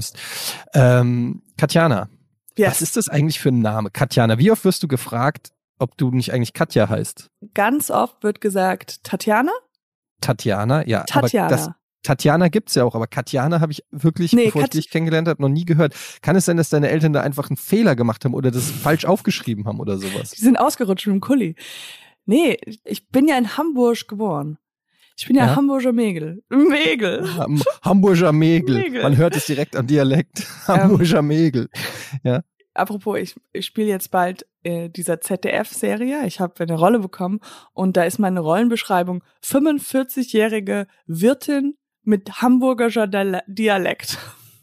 Schmodcast. Ähm, Katjana, Yes. was ist das eigentlich für ein Name? Katjana, wie oft wirst du gefragt, ob du nicht eigentlich Katja heißt? Ganz oft wird gesagt Tatjana? Tatjana, ja. Tatjana. Aber das, Tatjana gibt's ja auch, aber Katjana habe ich wirklich, Nee, bevor ich Kat- dich kennengelernt habe, noch nie gehört. Kann es sein, dass deine Eltern da einfach einen Fehler gemacht haben oder das falsch aufgeschrieben haben oder sowas? Die sind ausgerutscht mit dem Kuli. Nee, ich bin ja in Hamburg geboren. Ich bin ja, Ja? Hamburger Mägel. Mägel. Ham Hamburger Mägel. Mägel. Man hört es direkt am Dialekt. Hamburger Mägel. Apropos, ich, ich spiele jetzt bald äh, dieser ZDF-Serie. Ich habe eine Rolle bekommen und da ist meine Rollenbeschreibung 45-jährige Wirtin mit hamburgischer Dala- Dialekt.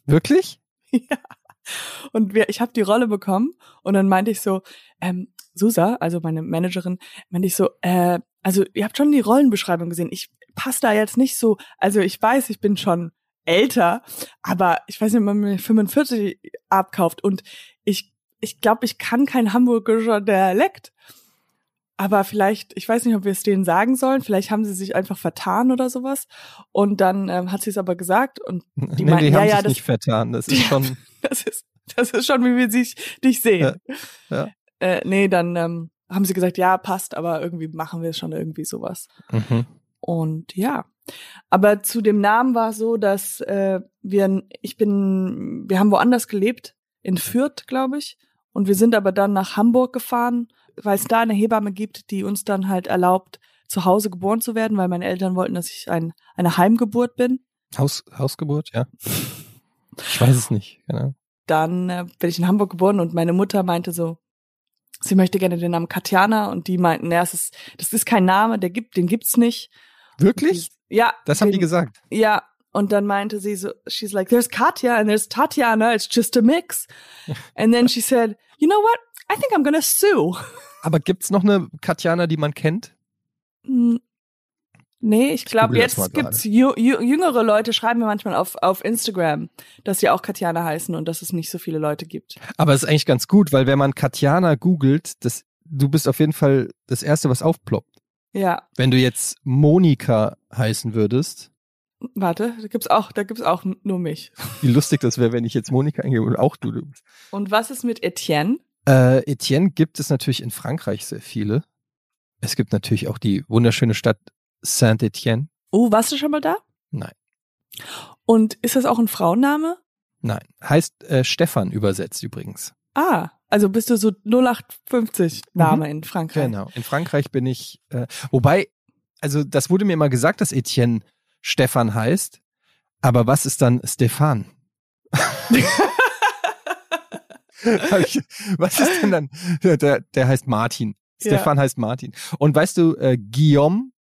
Wirklich? ja. Und wir, ich habe die Rolle bekommen und dann meinte ich so, ähm, Susa, also meine Managerin, meinte ich so, äh, also ihr habt schon die Rollenbeschreibung gesehen. Ich passe da jetzt nicht so, also ich weiß, ich bin schon älter, aber ich weiß nicht, ob man mir 45 abkauft und ich, ich glaube, ich kann kein hamburgischer Dialekt. Aber vielleicht, ich weiß nicht, ob wir es denen sagen sollen, vielleicht haben sie sich einfach vertan oder sowas. Und dann ähm, hat sie es aber gesagt und Die, nee, meinten, die ja, haben ja, sich das- nicht vertan. Das ist Ja. schon. das ist, das ist schon, wie wir sich, dich sehen. Ja, ja. Äh, nee, dann ähm, haben sie gesagt, ja, passt, aber irgendwie machen wir schon irgendwie sowas. Mhm. Und ja. Aber zu dem Namen war es so, dass äh, wir, ich bin, wir haben woanders gelebt, in Fürth, glaube ich. Und wir sind aber dann nach Hamburg gefahren, weil es da eine Hebamme gibt, die uns dann halt erlaubt, zu Hause geboren zu werden, weil meine Eltern wollten, dass ich ein, eine Heimgeburt bin. Haus, Hausgeburt, ja. Ich weiß es nicht, genau. dann äh, bin ich in Hamburg geboren und meine Mutter meinte so, sie möchte gerne den Namen Katjana und die meinten, ja, es ist, das ist kein Name, der gibt, den gibt's nicht. Wirklich? Ja. Das haben die gesagt. Ja. Und dann meinte sie so, she's like, there's Katja and there's Tatjana, it's just a mix. And then she said, you know what? I think I'm gonna sue. Aber gibt's noch eine Katjana, die man kennt? Hm, Nee, ich glaube, jetzt gibt's jü jü jüngere Leute, schreiben mir manchmal auf, auf Instagram, dass sie auch Katjana heißen und dass es nicht so viele Leute gibt. Aber es ist eigentlich ganz gut, weil wenn man Katjana googelt, das, du bist auf jeden Fall das Erste, was aufploppt. Ja, Wenn du jetzt Monika heißen würdest, warte, da gibt's auch, da gibt's auch nur mich. wie lustig das wäre, wenn ich jetzt Monika eingebe und auch du. du bist. Und was ist mit Etienne? Äh, Etienne gibt es natürlich in Frankreich sehr viele. Es gibt natürlich auch die wunderschöne Stadt Saint-Etienne. Oh, warst du schon mal da? Nein. Und ist das auch ein Frauenname? Nein. Heißt äh, Stefan übersetzt übrigens. Ah, also bist du so 0850 Name in Frankreich. Genau. In Frankreich bin ich, äh, wobei, also das wurde mir immer gesagt, dass Etienne Stefan heißt. Aber was ist dann Stefan? Ich, was ist denn dann? Der, der heißt Martin. Ja. Stefan heißt Martin. Und weißt du, äh, Guillaume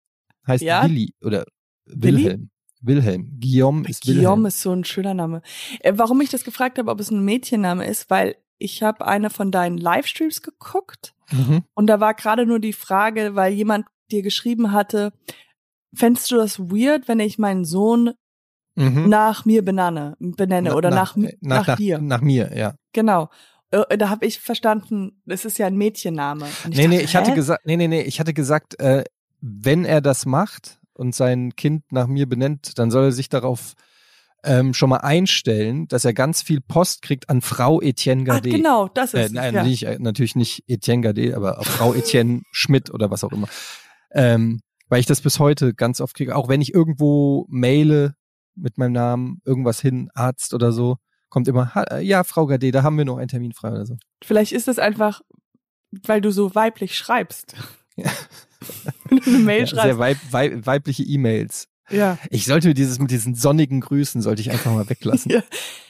heißt Ja. Willi oder Willi? Wilhelm. Wilhelm. Guillaume ist Wilhelm. Guillaume ist so ein schöner Name. Äh, warum ich das gefragt habe, ob es ein Mädchenname ist, weil ich habe eine von deinen Livestreams geguckt Mhm. und da war gerade nur die Frage, weil jemand dir geschrieben hatte, fändest du das weird, wenn ich meinen Sohn Mhm. nach mir benanne, benenne oder nach, äh, nach, nach, dir? Nach mir, ja. Genau. Äh, Da habe ich verstanden, das ist ja ein Mädchenname. Und nee, nee, dachte, ich hatte gesagt, nee, nee, nee, ich hatte gesagt, äh, wenn er das macht und sein Kind nach mir benennt, dann soll er sich darauf ähm, schon mal einstellen, dass er ganz viel Post kriegt an Frau Etienne Ah, Gade. genau, das Äh, ist nein, ja. nicht, äh, natürlich nicht Etienne Gade, aber Frau Etienne Schmidt oder was auch immer. Ähm, weil ich das bis heute ganz oft kriege, auch wenn ich irgendwo maile mit meinem Namen irgendwas hin, Arzt oder so, kommt immer, "Ha- äh, ja, Frau Gade, da haben wir noch einen Termin frei oder so. Vielleicht ist es einfach, weil du so weiblich schreibst. Ja. Wenn du eine Mail Ja, sehr schreibst. weib, weib, weibliche E-Mails. Ja. Ich sollte dieses mit diesen sonnigen Grüßen sollte ich einfach mal weglassen. ja.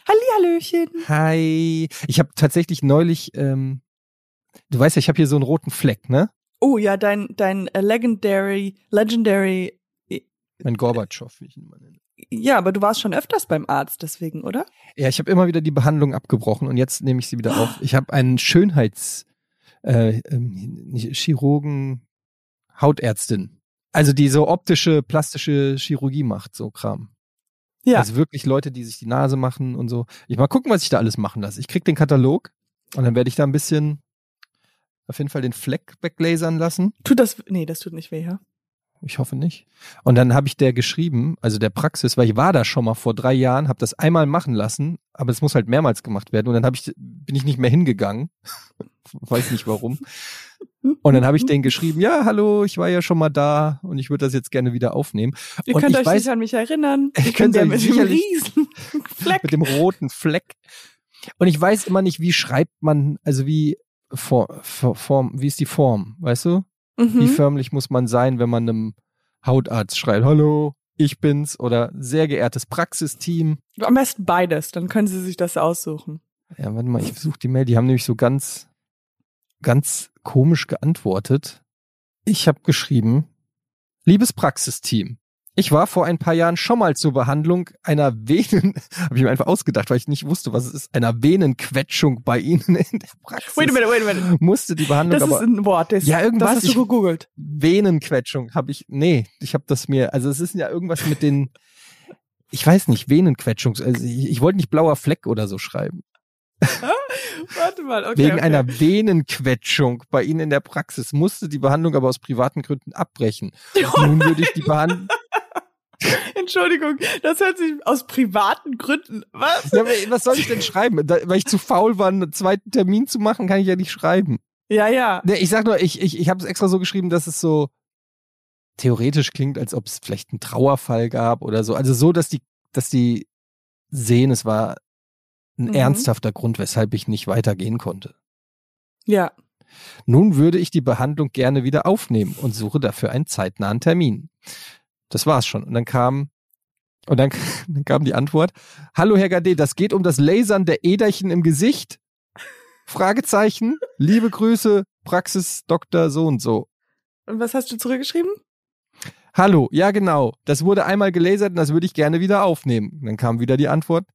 Hallihallöchen. Hi. Ich habe tatsächlich neulich, ähm, du weißt ja, ich habe hier so einen roten Fleck, ne? Oh ja, dein, dein äh, legendary, legendary, Mein Gorbatschow, wie ich ihn mal nenne. ja, aber du warst schon öfters beim Arzt deswegen, oder? Ja, ich habe immer wieder die Behandlung abgebrochen und jetzt nehme ich sie wieder auf. Ich habe einen Schönheits, äh, ähm, Chirurgen, Hautärztin. Also die so optische, plastische Chirurgie macht, so Kram. Ja. Also wirklich Leute, die sich die Nase machen und so. Ich mal gucken, was ich da alles machen lasse. Ich krieg den Katalog und dann werde ich da ein bisschen auf jeden Fall den Fleck weglasern lassen. Tut das, nee, das tut nicht weh, ja? Ich hoffe nicht. Und dann habe ich der geschrieben, also der Praxis, weil ich war da schon mal vor drei Jahren, habe das einmal machen lassen, aber es muss halt mehrmals gemacht werden. Und dann habe ich, bin ich nicht mehr hingegangen. Weiß nicht warum. Und dann habe ich denen geschrieben, ja, hallo, ich war ja schon mal da und ich würde das jetzt gerne wieder aufnehmen. Ihr und könnt euch weiß, nicht an mich erinnern. Ich Ich könnt bin der euch mit dem riesen Fleck. mit dem roten Fleck. Und ich weiß immer nicht, wie schreibt man, also wie For, For, Form, wie ist die Form, weißt du? Wie Mhm. förmlich muss man sein, wenn man einem Hautarzt schreibt, hallo, ich bin's oder sehr geehrtes Praxisteam. Am besten beides, dann können Sie sich das aussuchen. Ja, warte mal, ich versuche die Mail, die haben nämlich so ganz, ganz komisch geantwortet. Ich habe geschrieben, liebes Praxisteam, ich war vor ein paar Jahren schon mal zur Behandlung einer Venen, habe ich mir einfach ausgedacht, weil ich nicht wusste, was es ist, einer Venenquetschung bei Ihnen in der Praxis. Wait a minute, wait a minute. Musste die Behandlung Das ist aber ein Wort. Das, Ja, irgendwas, Das hast ich- du gegoogelt. Venenquetschung habe ich, nee, ich habe das mir, also es ist ja irgendwas mit den, ich weiß nicht, Venenquetschung, also ich, ich wollte nicht blauer Fleck oder so schreiben. Warte mal, okay. Wegen okay. einer Venenquetschung bei Ihnen in der Praxis musste die Behandlung aber aus privaten Gründen abbrechen. Nun würde ich die Behandlung, Entschuldigung, das hört sich aus privaten Gründen. Was? ja, was soll ich denn schreiben? Da, weil ich zu faul war, einen zweiten Termin zu machen, kann ich ja nicht schreiben. Ja, ja. Nee, ich sag nur, ich, ich, ich habe es extra so geschrieben, dass es so theoretisch klingt, als ob es vielleicht einen Trauerfall gab oder so. Also so, dass die, dass die sehen, es war ein Mhm. ernsthafter Grund, weshalb ich nicht weitergehen konnte. Ja. Nun würde ich die Behandlung gerne wieder aufnehmen und suche dafür einen zeitnahen Termin. Das war's schon. Und dann kam, und dann, dann kam die Antwort, Hallo Herr Gade, das geht um das Lasern der Äderchen im Gesicht? Fragezeichen, liebe Grüße, Praxis Dr. so und so. Und was hast du zurückgeschrieben? Hallo, ja genau, das wurde einmal gelasert und das würde ich gerne wieder aufnehmen. Dann kam wieder die Antwort,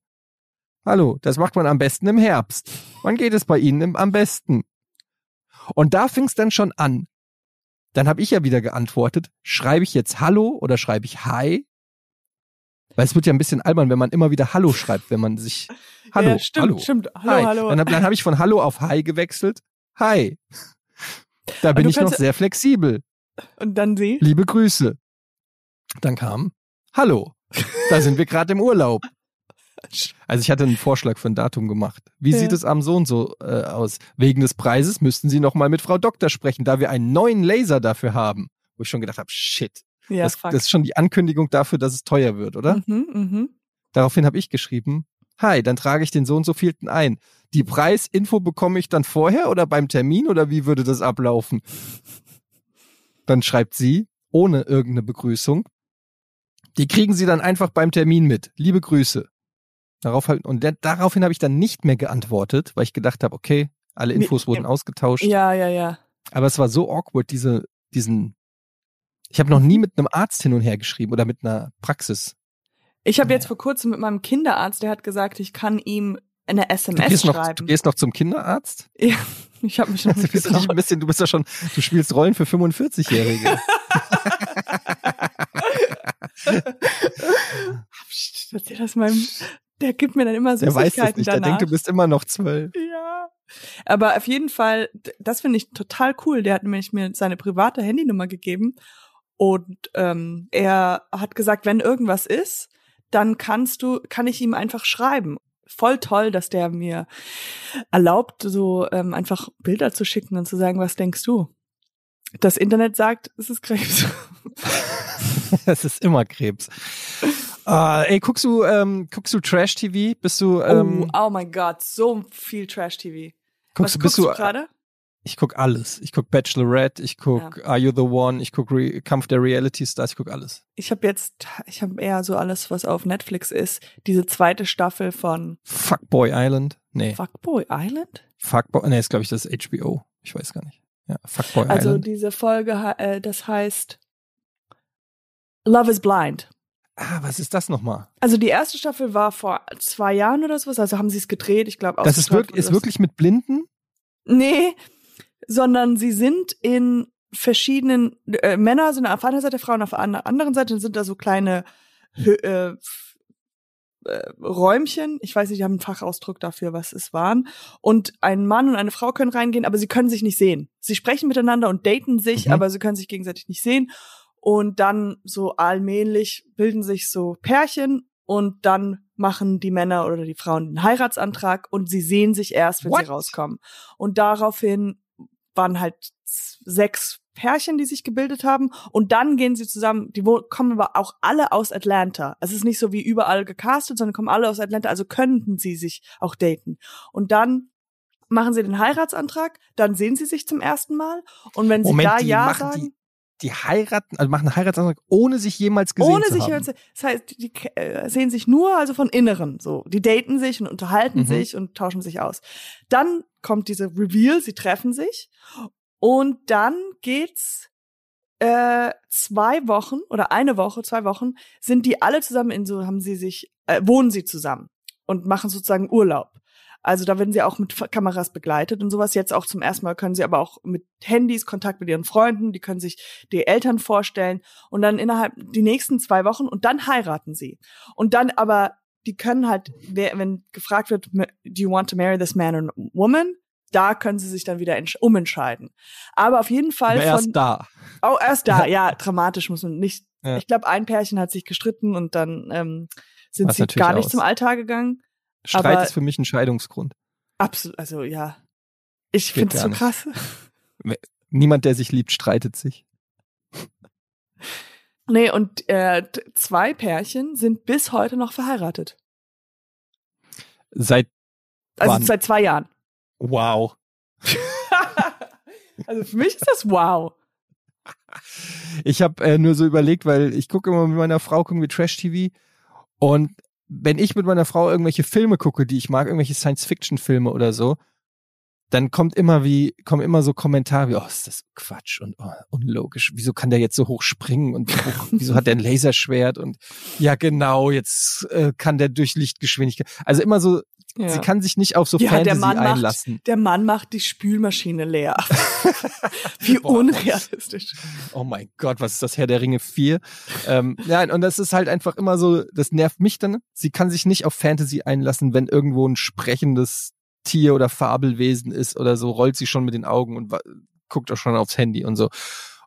Hallo, das macht man am besten im Herbst. Wann geht es bei Ihnen im, am besten? Und da fing es dann schon an. Dann habe ich ja wieder geantwortet, schreibe ich jetzt Hallo oder schreibe ich Hi? Weil es wird ja ein bisschen albern, wenn man immer wieder Hallo schreibt, wenn man sich Hallo, ja, stimmt, Hallo, stimmt. Hallo, Hi. hallo. Dann, hab- dann habe ich von Hallo auf Hi gewechselt. Hi. Da bin ich noch sehr flexibel. Und dann sie? Liebe Grüße. Dann kam, hallo, da sind wir gerade im Urlaub. Also ich hatte einen Vorschlag für ein Datum gemacht. Wie Ja. sieht es am so und so äh, aus? Wegen des Preises müssten Sie noch mal mit Frau Doktor sprechen, da wir einen neuen Laser dafür haben. Wo ich schon gedacht habe, shit, Ja, das, das ist schon die Ankündigung dafür, dass es teuer wird, oder? Mhm, mhm. Daraufhin habe ich geschrieben, hi, dann trage ich den so und so vielten ein. Die Preisinfo bekomme ich dann vorher oder beim Termin oder wie würde das ablaufen? Dann schreibt sie, ohne irgendeine Begrüßung, die kriegen sie dann einfach beim Termin mit. Liebe Grüße. Darauf halt, und der, daraufhin habe ich dann nicht mehr geantwortet, weil ich gedacht habe, okay, alle Infos wurden ausgetauscht. Ja, ja, ja. Aber es war so awkward, diese, diesen, ich habe noch nie mit einem Arzt hin und her geschrieben oder mit einer Praxis. Ich habe Ja. jetzt vor kurzem mit meinem Kinderarzt, der hat gesagt, ich kann ihm eine Du SMS gehst, noch, schreiben. du gehst noch zum Kinderarzt? ja, ich habe mich noch Du nicht bist, nicht ein bisschen, du bist ja schon, du spielst Rollen für 45-Jährige. Psst, Erzähl das meinem, der gibt mir dann immer Der weiß das Süßigkeiten nicht. Der danach. denkt, du bist immer noch zwölf. Ja. Aber auf jeden Fall, das finde ich total cool. Der hat nämlich mir seine private Handynummer gegeben und ähm, er hat gesagt, wenn irgendwas ist, dann kannst du, kann ich ihm einfach schreiben. Voll toll, dass der mir erlaubt, so ähm, einfach Bilder zu schicken und zu sagen, was denkst du? Das Internet sagt, es ist Krebs. Es ist immer Krebs. Ah, ey, guckst du, ähm, guckst du Trash-TV? Bist du, ähm, oh, oh mein Gott, so viel Trash-TV. guckst Was guckst du, du gerade? ich guck alles. Ich guck Bachelorette, ich guck Are You the One, ich guck Re Kampf der Reality Stars, ich guck alles. Ich habe jetzt, ich habe eher so alles, was auf Netflix ist. Diese zweite Staffel von Fuckboy Island? Nee. Fuckboy Island. Fuckboy, nee, ist glaube ich das HBO. Ich weiß gar nicht. Ja, Fuckboy Also Island. diese Folge, äh, das heißt Love is Blind. Ah, was ist das nochmal? Also die erste Staffel war vor zwei Jahren oder sowas, also haben sie es gedreht, ich glaube Das ist, wirk ist wirklich mit Blinden? Nee, sondern sie sind in verschiedenen, äh, Männer sind auf einer Seite, Frauen auf einer anderen Seite, sind da so kleine äh, äh, Räumchen, ich weiß nicht, die haben einen Fachausdruck dafür, was es waren. Und ein Mann und eine Frau können reingehen, aber sie können sich nicht sehen. Sie sprechen miteinander und daten sich, Mhm. aber sie können sich gegenseitig nicht sehen. Und dann so allmählich bilden sich so Pärchen und dann machen die Männer oder die Frauen den Heiratsantrag und sie sehen sich erst, wenn What? sie rauskommen. Und daraufhin waren halt sechs Pärchen, die sich gebildet haben und dann gehen sie zusammen, die kommen aber auch alle aus Atlanta. Es ist nicht so wie überall gecastet, sondern kommen alle aus Atlanta, also könnten sie sich auch daten. Und dann machen sie den Heiratsantrag, dann sehen sie sich zum ersten Mal und wenn sie Moment, da ja machen sagen, die, die heiraten, also machen einen Heiratsantrag, ohne sich jemals gesehen ohne zu sich haben. jemals- das heißt, die äh, sehen sich nur also von Inneren so. Die daten sich und unterhalten Mhm. sich und tauschen sich aus. Dann kommt diese Reveal, sie treffen sich und dann geht's äh, zwei Wochen oder eine Woche, zwei Wochen sind die alle zusammen in so haben sie sich äh, wohnen sie zusammen und machen sozusagen Urlaub. Also da werden sie auch mit Kameras begleitet und sowas. Jetzt auch zum ersten Mal können sie aber auch mit Handys Kontakt mit ihren Freunden, die können sich die Eltern vorstellen und dann innerhalb die nächsten zwei Wochen und dann heiraten sie. Und dann aber, die können halt, wenn gefragt wird, do you want to marry this man or woman? Da können sie sich dann wieder entsch- umentscheiden. Aber auf jeden Fall Aber erst von, da. Oh, erst da, ja, dramatisch muss man nicht. Ja. Ich glaube, ein Pärchen hat sich gestritten und dann ähm, sind Was sie gar nicht aus. zum Altar gegangen. Streit Aber- ist für mich ein Scheidungsgrund. Absolut, also ja. Ich finde es so nicht. krass. Niemand, der sich liebt, streitet sich. Nee, und äh, zwei Pärchen sind bis heute noch verheiratet. Seit Also Wann? seit zwei Jahren. wow. also für mich ist das wow. Ich habe äh, nur so überlegt, weil ich gucke immer mit meiner Frau, gucken wir Trash-TV und wenn ich mit meiner Frau irgendwelche Filme gucke, die ich mag, irgendwelche Science-Fiction-Filme oder so, dann kommt immer wie, kommen immer so Kommentare wie, oh, ist das Quatsch und oh, unlogisch. Wieso kann der jetzt so hoch springen und hoch, wieso hat der ein Laserschwert und ja genau, jetzt äh, kann der durch Lichtgeschwindigkeit. Also immer so, Ja. sie kann sich nicht auf so Ja, der Fantasy Mann macht- einlassen. Der Mann macht die Spülmaschine leer. Wie Boah. unrealistisch. Oh mein Gott, was ist das Herr der Ringe 4? ähm, nein, und das ist halt einfach immer so, das nervt mich dann. Sie kann sich nicht auf Fantasy einlassen, wenn irgendwo ein sprechendes Tier oder Fabelwesen ist oder so, rollt sie schon mit den Augen und guckt auch schon aufs Handy und so.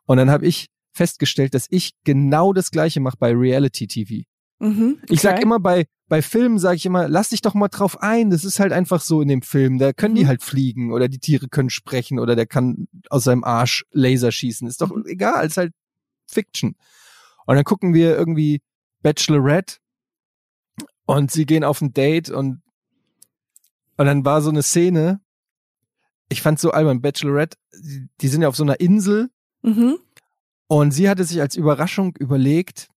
Und dann habe ich festgestellt, dass ich genau das gleiche mache bei Reality TV. Mhm, Ich sag okay. immer bei bei Filmen sage ich immer, lass dich doch mal drauf ein. Das ist halt einfach so in dem Film. Da können die Mhm. halt fliegen oder die Tiere können sprechen oder der kann aus seinem Arsch Laser schießen. Ist doch Mhm. egal, ist halt Fiction. Und dann gucken wir irgendwie Bachelorette und sie gehen auf ein Date und und dann war so eine Szene. Ich fand so albern Bachelorette. Die, die sind ja auf so einer Insel Mhm. und sie hatte sich als Überraschung überlegt,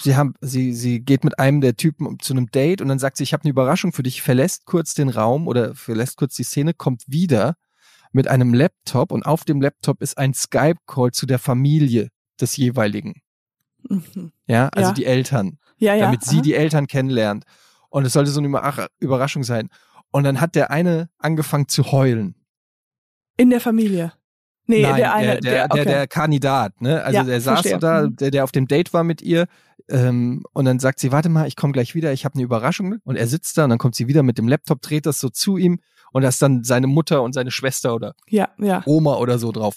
sie haben, sie, sie geht mit einem der Typen zu einem Date und dann sagt sie, ich habe eine Überraschung für dich, verlässt kurz den Raum oder verlässt kurz die Szene, kommt wieder mit einem Laptop und auf dem Laptop ist ein Skype-Call zu der Familie des jeweiligen. Mhm. Ja, also Ja. die Eltern, Ja, ja. damit sie aha. die Eltern kennenlernt. Und es sollte so eine Überra- Überraschung sein. Und dann hat der eine angefangen zu heulen. In der Familie. Nee, Nein, der eine, der, der, okay. der, der Kandidat, ne? Also Ja, der saß verstehe. so da, Mhm. der, der auf dem Date war mit ihr. Ähm, und dann sagt sie, warte mal, ich komme gleich wieder, ich habe eine Überraschung. Und er sitzt da und dann kommt sie wieder mit dem Laptop, dreht das so zu ihm und da ist dann seine Mutter und seine Schwester oder ja, ja. Oma oder so drauf.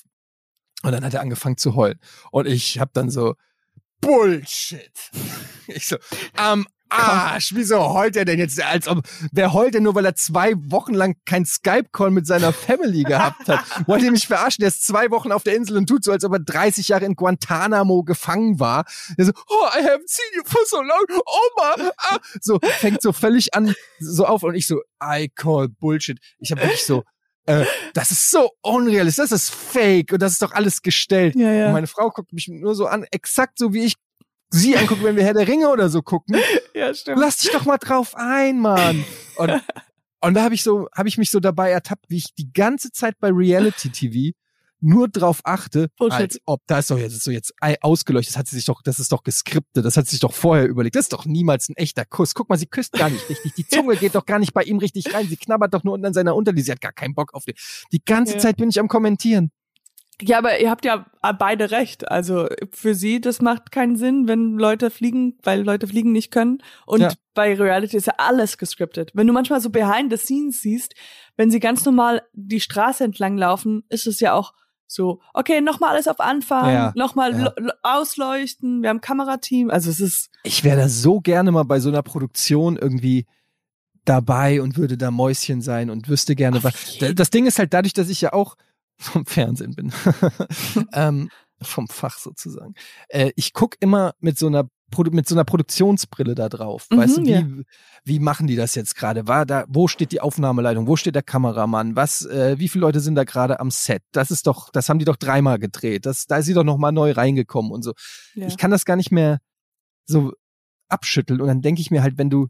Und dann hat er angefangen zu heulen. Und ich hab dann so, Bullshit. Ich so, am Arsch, wieso heult er denn jetzt? Als ob, wer heult denn nur, weil er zwei Wochen lang kein Skype-Call mit seiner Family gehabt hat? Wollt ihr mich verarschen? Der ist zwei Wochen auf der Insel und tut so, als ob er 30 Jahre in Guantanamo gefangen war. Er so, oh, I haven't seen you for so long. Oma, ah. So, fängt so völlig an, so auf. Und ich so, I call Bullshit. Ich habe wirklich so, äh, das ist so unrealistisch, das ist fake und das ist doch alles gestellt. Ja, ja. Und meine Frau guckt mich nur so an, exakt so wie ich sie angucke, wenn wir Herr der Ringe oder so gucken. ja, stimmt. Lass dich doch mal drauf ein, Mann. Und, und da habe ich so, habe ich mich so dabei ertappt, wie ich die ganze Zeit bei Reality TV nur drauf achte, Bullshit. als ob da ist doch jetzt so jetzt ausgeleuchtet, das hat sie sich doch, das ist doch geskriptet, das hat sie sich doch vorher überlegt. Das ist doch niemals ein echter Kuss. Guck mal, sie küsst gar nicht richtig. Die Zunge geht doch gar nicht bei ihm richtig rein. Sie knabbert doch nur unten an seiner Unterlippe. Sie hat gar keinen Bock auf den. Die ganze Ja. Zeit bin ich am kommentieren. Ja, aber ihr habt ja beide recht. Also für sie, das macht keinen Sinn, wenn Leute fliegen, weil Leute fliegen nicht können. Und Ja. bei Reality ist ja alles gescriptet. Wenn du manchmal so behind the scenes siehst, wenn sie ganz normal die Straße entlang laufen, ist es ja auch So, okay, nochmal alles auf Anfang, Ja, nochmal ja. ausleuchten, wir haben Kamerateam, also es ist, Ich wäre da so gerne mal bei so einer Produktion irgendwie dabei und würde da Mäuschen sein und wüsste gerne was. Das Ding ist halt dadurch, dass ich ja auch vom Fernsehen bin, ähm, vom Fach sozusagen. Äh, ich guck immer mit so einer Produ mit so einer Produktionsbrille da drauf. Mhm, weißt du, wie, ja. wie machen die das jetzt gerade? War da, wo steht die Aufnahmeleitung? Wo steht der Kameramann? Was, äh, wie viele Leute sind da gerade am Set? Das ist doch, das haben die doch dreimal gedreht. Das, da ist sie doch noch mal neu reingekommen und so. ja. Ich kann das gar nicht mehr so abschütteln. Und dann denke ich mir halt, wenn du,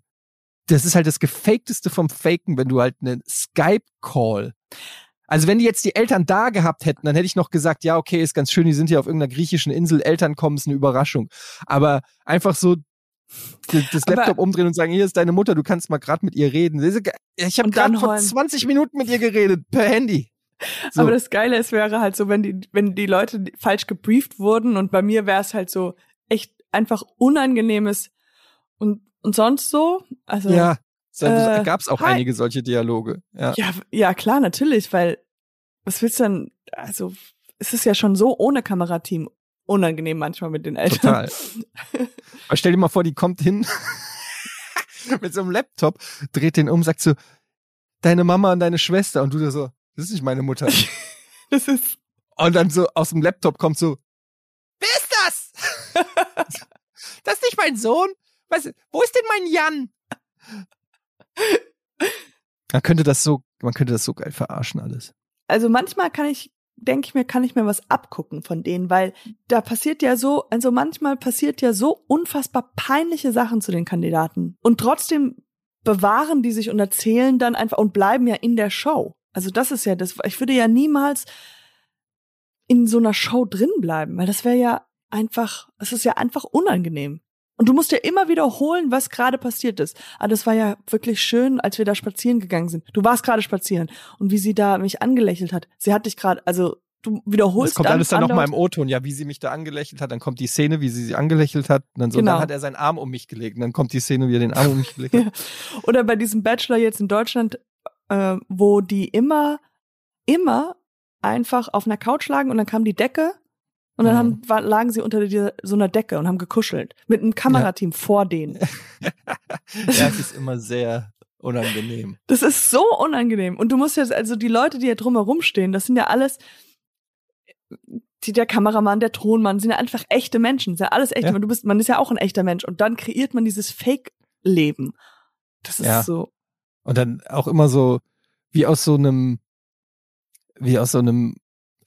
das ist halt das Gefakteste vom Faken, wenn du halt einen Skype-Call. Also wenn die jetzt die Eltern da gehabt hätten, dann hätte ich noch gesagt, ja, okay, ist ganz schön, die sind hier auf irgendeiner griechischen Insel, Eltern kommen, ist eine Überraschung. Aber einfach so das Aber- Laptop umdrehen und sagen, hier ist deine Mutter, du kannst mal gerade mit ihr reden. Ich habe gerade vor heulen. 20 Minuten mit ihr geredet, per Handy. So. Aber das Geile ist, wäre halt so, wenn die, wenn die Leute falsch gebrieft wurden und bei mir wäre es halt so echt einfach unangenehmes und, und sonst so. Also, ja, äh, gab es auch hi. einige solche Dialoge. Ja. ja, ja, klar, natürlich, weil was willst du denn, also es ist ja schon so ohne Kamerateam unangenehm manchmal mit den Eltern. Total. Aber stell dir mal vor, die kommt hin mit so einem Laptop, dreht den um, sagt so, deine Mama und deine Schwester. Und du da so, das ist nicht meine Mutter. Das ist, Und dann so aus dem Laptop kommt so, wer ist das? das ist nicht mein Sohn. Was, wo ist denn mein Jan? Man könnte das so, man könnte das so geil verarschen alles. also manchmal kann ich, denke ich mir, kann ich mir was abgucken von denen, weil da passiert ja so, also manchmal passiert ja so unfassbar peinliche Sachen zu den Kandidaten. Und trotzdem bewahren die sich und erzählen dann einfach und bleiben ja in der Show. Also das ist ja das, ich würde ja niemals in so einer Show drin bleiben, weil das wäre ja einfach, es ist ja einfach unangenehm. Und du musst ja immer wiederholen, was gerade passiert ist. Aber das war ja wirklich schön, als wir da spazieren gegangen sind. Du warst gerade spazieren und wie sie da mich angelächelt hat. Sie hat dich gerade, also du wiederholst Das kommt alles dann nochmal im O-Ton, ja, wie sie mich da angelächelt hat, dann kommt die Szene, wie sie sie angelächelt hat, und dann so, Genau. dann hat er seinen Arm um mich gelegt, und dann kommt die Szene, wie er den Arm um mich gelegt hat. Oder bei diesem Bachelor jetzt in Deutschland, äh, wo die immer, immer einfach auf einer Couch lagen und dann kam die Decke und dann haben, war, lagen sie unter dieser, so einer Decke und haben gekuschelt. Mit einem Kamerateam vor denen. ja, es ist immer sehr unangenehm. Das ist so unangenehm. Und du musst jetzt, also die Leute, die ja drumherum stehen, das sind ja alles, die, der Kameramann, der Tonmann, sind ja einfach echte Menschen, sind ja alles echte. Ja. Du bist, man ist ja auch ein echter Mensch. Und dann kreiert man dieses Fake-Leben. Das ist Ja. so. Und dann auch immer so, wie aus so einem, wie aus so einem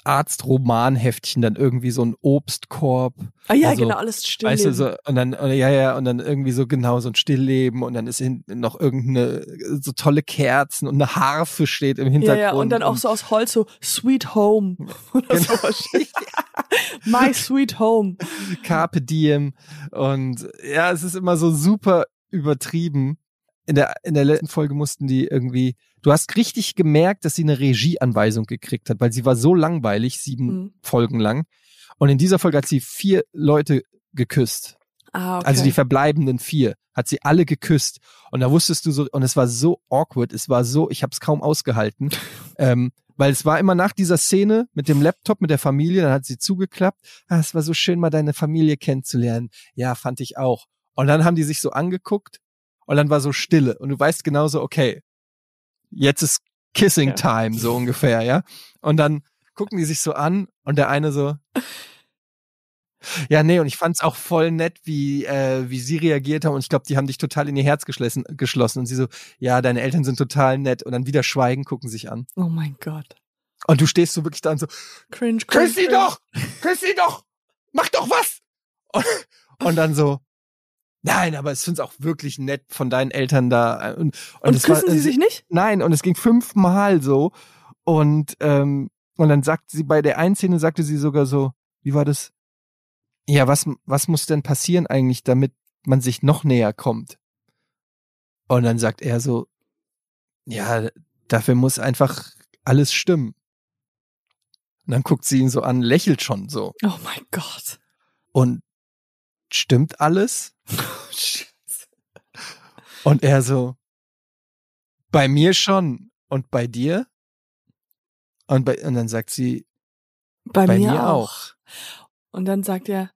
Arztromanheftchen dann irgendwie so ein Obstkorb. Ah ja, Also, genau, alles still. Weißt du, so, und dann, ja, ja, und dann irgendwie so genau so ein Stillleben und dann ist hinten noch irgendeine, so tolle Kerzen und eine Harfe steht im ja, Hintergrund. ja, und dann auch so aus Holz so Sweet Home oder Genau. sowas. My Sweet Home. Carpe Diem und ja, es ist immer so super übertrieben. In der, in der letzten Folge mussten die irgendwie, du hast richtig gemerkt, dass sie eine Regieanweisung gekriegt hat, weil sie war so langweilig, sieben Mhm. Folgen lang. Und in dieser Folge hat sie vier Leute geküsst. Ah, okay. Also die verbleibenden vier hat sie alle geküsst. Und da wusstest du so, und es war so awkward, es war so, ich habe es kaum ausgehalten. ähm, weil es war immer nach dieser Szene mit dem Laptop, mit der Familie, dann hat sie zugeklappt. Ah, es war so schön, mal deine Familie kennenzulernen. Ja, fand ich auch. Und dann haben die sich so angeguckt und dann war so Stille. Und du weißt genauso, okay, jetzt ist Kissing Ja. Time, so ungefähr, ja. Und dann gucken die sich so an und der eine so, ja, nee, und ich fand's auch voll nett, wie, äh, wie sie reagiert haben. Und ich glaube, die haben dich total in ihr Herz geschlossen, geschlossen. Und sie so, ja, deine Eltern sind total nett. Und dann wieder schweigen, gucken sich an. oh mein Gott. Und du stehst so wirklich da und so, Cringe, cringe. küss sie doch! Küss sie doch! Mach doch was! Und, und dann so, nein, aber ich find's auch wirklich nett von deinen Eltern da. Und, Und es war- küssen sie sich nicht? Nein, und es ging fünfmal so. Und, ähm, und dann sagt sie, bei der einen Szene sagte sie sogar so, wie war das? Ja, was, was muss denn passieren eigentlich, damit man sich noch näher kommt? Und dann sagt er so, ja, dafür muss einfach alles stimmen. Und dann guckt sie ihn so an, lächelt schon so. Oh mein Gott. Und stimmt alles? Und er so, bei mir schon. Und bei dir? Und, bei, und dann sagt sie, Bei, Bei mir, mir auch. auch. Und dann sagt er,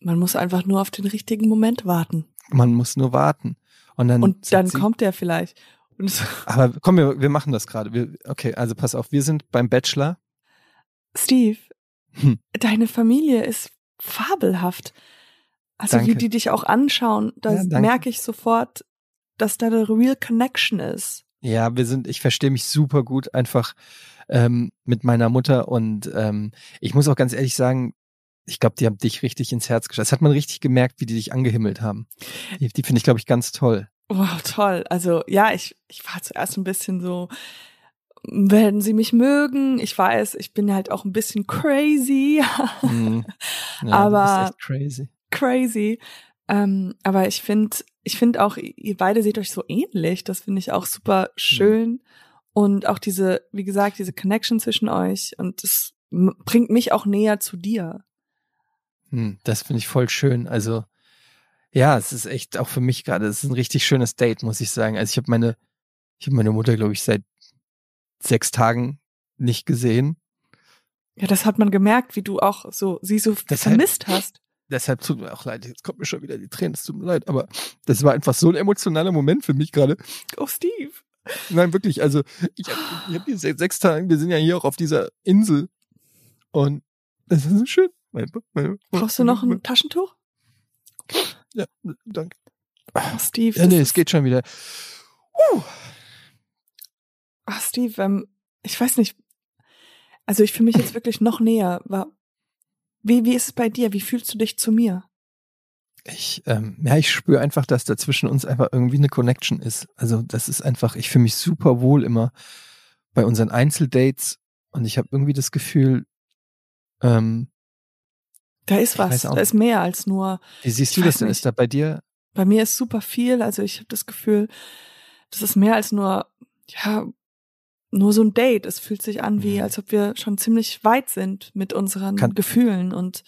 man muss einfach nur auf den richtigen Moment warten. Man muss nur warten. Und dann, Und dann sie, kommt er vielleicht. Es, Aber komm, wir, wir machen das gerade. Okay, also pass auf, wir sind beim Bachelor. Steve, Hm. deine Familie ist fabelhaft. Also wie Danke. die dich auch anschauen, da Ja, merke ich sofort, dass da eine real connection ist. Ja, wir sind, ich verstehe mich super gut einfach ähm, mit meiner Mutter und ähm, ich muss auch ganz ehrlich sagen, ich glaube, die haben dich richtig ins Herz geschossen. Das hat man richtig gemerkt, wie die dich angehimmelt haben. Die, die finde ich, glaube ich, ganz toll. Wow, toll. Also ja, ich, ich war zuerst ein bisschen so, werden sie mich mögen? Ich weiß, ich bin halt auch ein bisschen crazy. Mhm. Ja, Aber- du bist echt crazy. Crazy. Ähm, aber ich finde, ich finde auch, ihr beide seht euch so ähnlich. Das finde ich auch super schön. Und auch diese, wie gesagt, diese Connection zwischen euch. Und das bringt mich auch näher zu dir. Hm, das finde ich voll schön. Also ja, es ist echt auch für mich gerade, es ist ein richtig schönes Date, muss ich sagen. Also ich habe meine, ich habe meine Mutter, glaube ich, seit sechs Tagen nicht gesehen. Ja, das hat man gemerkt, wie du auch so, sie so Deshalb- vermisst hast. Deshalb tut mir auch leid, jetzt kommt mir schon wieder die Tränen, es tut mir leid, aber das war einfach so ein emotionaler Moment für mich gerade. Oh, Steve. Nein, wirklich, also ich habe ich hab diese sechs Tage, wir sind ja hier auch auf dieser Insel und das ist so schön. Meine- meine- Brauchst du noch ein Taschentuch? Ja, danke. Oh, Steve. Ja, nee, es geht schon wieder. Uh, Ach, Steve, ähm, ich weiß nicht. Also ich fühle mich jetzt wirklich noch näher. War, wie, wie ist es bei dir? Wie fühlst du dich zu mir? ich, ähm, ja, ich spüre einfach, dass da zwischen uns einfach irgendwie eine Connection ist. Also das ist einfach, ich fühle mich super wohl immer bei unseren Einzeldates und ich habe irgendwie das Gefühl, ähm, Da ist was. Da ist mehr als nur. wie siehst du das denn? nicht. Ist da bei dir? Bei mir ist super viel. Also ich habe das Gefühl, das ist mehr als nur, ja, nur so ein Date. Es fühlt sich an wie, Mhm. als ob wir schon ziemlich weit sind mit unseren Kann- Gefühlen. Und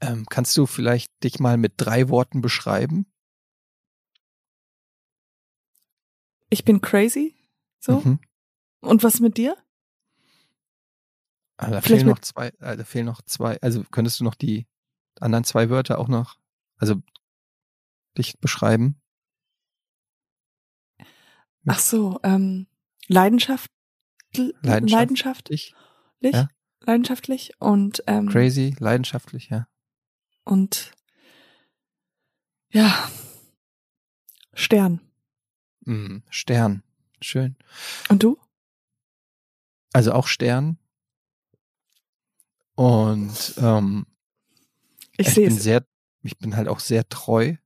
Ähm, kannst du vielleicht dich mal mit drei Worten beschreiben? ich bin crazy. So. Mhm. Und was mit dir? Ah, da Vielleicht fehlen noch zwei, da fehlen noch zwei. Also könntest du noch die anderen zwei Wörter auch noch, also dich beschreiben? Ach so, ähm, Leidenschaft, Leidenschaft- leidenschaftlich, Ich? Ja. leidenschaftlich und ähm, Crazy, leidenschaftlich, ja. und ja, Stern. Mhm. Stern, schön. Und du? Also auch Stern. Und ähm, Ich ich bin sehr, ich bin halt auch sehr treu.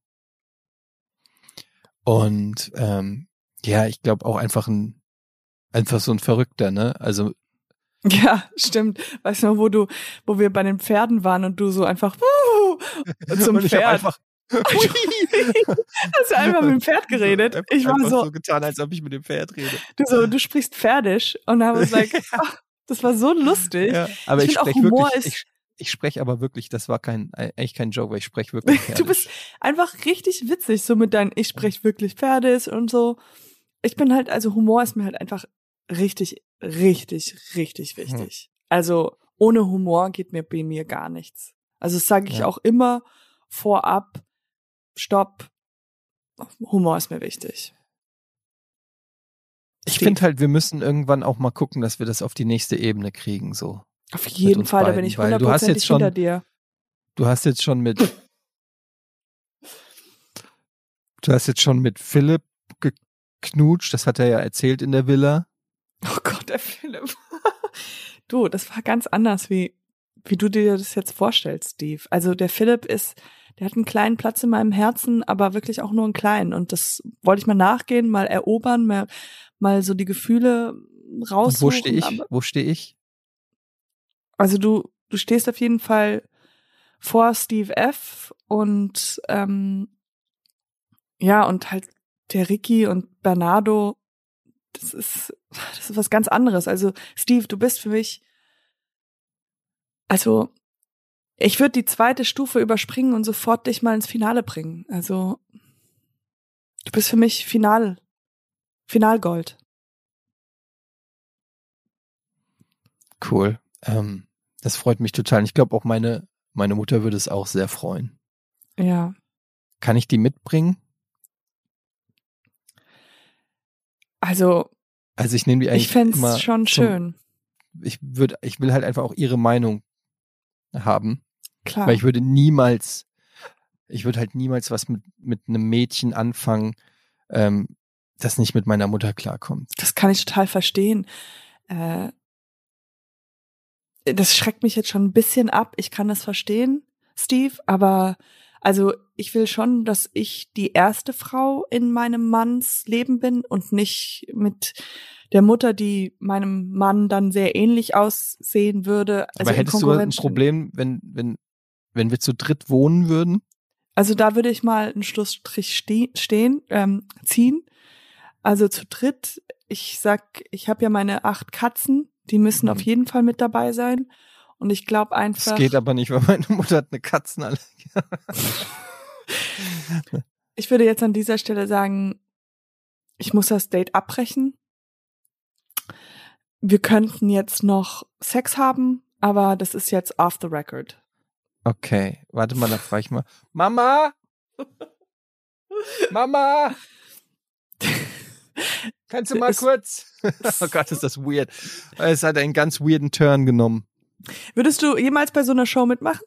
Und ähm, ja, ich glaube auch einfach ein, einfach so ein Verrückter, ne? Also Ja, stimmt. Weißt du noch, wo du, wo wir bei den Pferden waren und du so einfach uh, zum und ich Pferd. einfach, Hast du einfach mit dem Pferd geredet? Ich war so, so getan, als ob ich mit dem Pferd rede. du so, du sprichst Pferdisch und dann was like, ach, das war so lustig. Ja, aber Ich ich, auch spreche Humor wirklich, ist- ich, ich spreche aber wirklich, das war kein, eigentlich kein Joke, weil ich spreche wirklich Du Pferdisch. bist einfach richtig witzig, so mit deinen, ich sprech wirklich Pferdisch und so. Ich bin halt, also Humor ist mir halt einfach richtig, richtig, richtig wichtig. Also ohne Humor geht mir bei mir gar nichts. Also das sage ich Ja. auch immer vorab, stopp, Humor ist mir wichtig. Ich finde halt, wir müssen irgendwann auch mal gucken, dass wir das auf die nächste Ebene kriegen, so. Auf jeden Fall, da bin beiden, ich hundertprozentig jetzt schon- hinter dir. Du hast jetzt schon mit, du hast jetzt schon mit Philipp geknutscht, das hat er ja erzählt in der Villa. Oh Gott, der Philipp. du, das war ganz anders, wie, wie du dir das jetzt vorstellst, Steve. Also der Philipp ist, der hat einen kleinen Platz in meinem Herzen, aber wirklich auch nur einen kleinen. Und das wollte ich mal nachgehen, mal erobern, mal, mal so die Gefühle. Und wo stehe ich? Wo stehe ich? Also du, du stehst auf jeden Fall vor Steve F. und ähm, ja, und halt der Ricky und Bernardo, das ist, das ist was ganz anderes. Also, Steve, du bist für mich, also, ich würde die zweite Stufe überspringen und sofort dich mal ins Finale bringen. Also, du bist für mich Final, Finalgold. Cool. Ähm, Das freut mich total. Ich glaube auch meine, meine Mutter würde es auch sehr freuen. Ja. Kann ich die mitbringen? Also, Also ich nehme die eigentlich ich fänd's immer schon zum- schön. Ich würde, ich will halt einfach auch ihre Meinung haben, Klar. weil ich würde niemals, ich würde halt niemals was mit mit einem Mädchen anfangen, ähm, das nicht mit meiner Mutter klarkommt. Das kann ich total verstehen. Äh, das schreckt mich jetzt schon ein bisschen ab. Ich kann das verstehen, Steve, aber also ich will schon, dass ich die erste Frau in meinem Manns Leben bin und nicht mit der Mutter, die meinem Mann dann sehr ähnlich aussehen würde. Also Aber hättest du ein. Problem, wenn wenn wenn wir zu dritt wohnen würden? Also da würde ich mal einen Schlussstrich ste stehen, ähm, ziehen. Also zu dritt, ich sag, ich habe ja meine acht Katzen, die müssen Mhm. auf jeden Fall mit dabei sein. Und ich glaube einfach. Das geht aber nicht, weil meine Mutter hat eine Katzenallergie. ich würde jetzt an dieser Stelle sagen, ich muss das Date abbrechen. Wir könnten jetzt noch Sex haben, aber das ist jetzt off the record. Okay, warte mal, da frage ich mal. Mama! Mama! Kannst du mal kurz? oh Gott, ist das weird. Es hat einen ganz weirden Turn genommen. Würdest du jemals bei so einer Show mitmachen?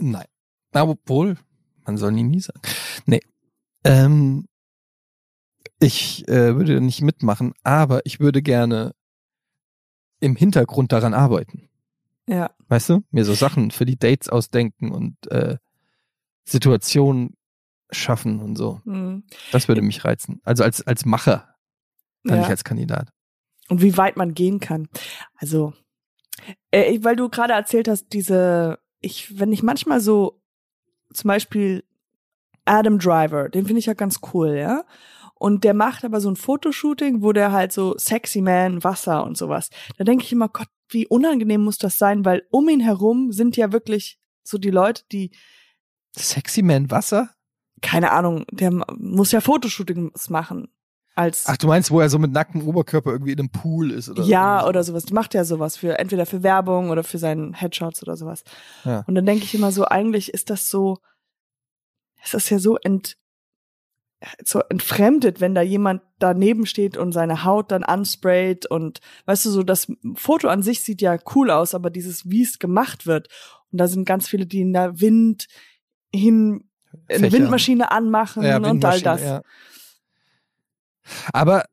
Nein. Aber Obwohl, man soll nie nie sagen. Nee. Ähm, ich äh, würde nicht mitmachen, aber ich würde gerne im Hintergrund daran arbeiten. Ja. Weißt du? Mir so Sachen für die Dates ausdenken und äh, Situationen schaffen und so. Hm. Das würde mich reizen. Also als, als Macher, dann ja. nicht als Kandidat. und wie weit man gehen kann. Also, äh, weil du gerade erzählt hast, diese, ich, wenn ich manchmal so, zum Beispiel Adam Driver, den finde ich ja ganz cool, ja. Und der macht aber so ein Fotoshooting, wo der halt so sexy man, Wasser und sowas. Da denke ich immer, Gott, wie unangenehm muss das sein, weil um ihn herum sind ja wirklich so die Leute, die, Sexy Man Wasser? keine Ahnung, der muss ja Fotoshootings machen. Als Ach, du meinst, wo er so mit nacktem Oberkörper irgendwie in einem Pool ist oder ja, so. oder sowas. Die macht ja sowas für entweder für Werbung oder für seinen Headshots oder sowas. Ja. Und dann denke ich immer so, eigentlich ist das so, es ist ja so ent, so entfremdet, wenn da jemand daneben steht und seine Haut dann ansprayt und weißt du so, das Foto an sich sieht ja cool aus, aber dieses, wie es gemacht wird. Und da sind ganz viele, die in der Wind hin eine Fächer. Windmaschine anmachen Ja, und all das. Ja. Aber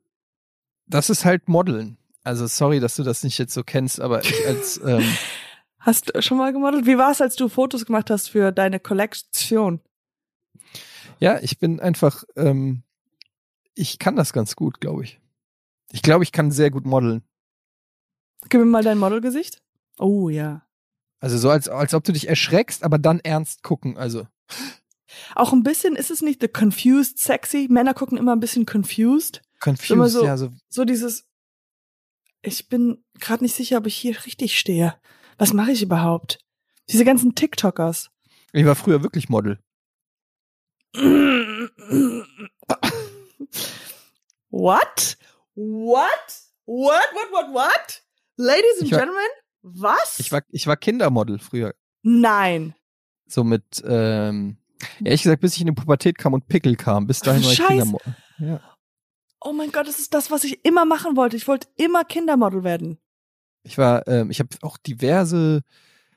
das ist halt Modeln. Also sorry, dass du das nicht jetzt so kennst, aber ich als ähm, Hast du schon mal gemodelt? Wie war es, als du Fotos gemacht hast für deine Kollektion? ja, ich bin einfach, ähm, ich kann das ganz gut, glaube ich. Ich glaube, ich kann sehr gut modeln. Gib mir mal dein Modelgesicht. Oh ja. Also so als als ob du dich erschreckst, aber dann ernst gucken. Also Auch ein bisschen, ist es nicht the confused sexy? Männer gucken immer ein bisschen confused. confused, so- ja, so So dieses, ich bin gerade nicht sicher, ob ich hier richtig stehe. Was mache ich überhaupt? Diese ganzen TikTokers. Ich war früher wirklich Model. What? What? What? What? What? What? Ladies and war- Gentlemen? Was? Ich war ich war Kindermodel früher. Nein. So mit ähm, ehrlich gesagt, bis ich in die Pubertät kam und Pickel kam, bis dahin war ich. Kindermodel. Ja. Oh mein Gott, das ist das, was ich immer machen wollte. Ich wollte immer Kindermodel werden. Ich war, ähm, ich habe auch diverse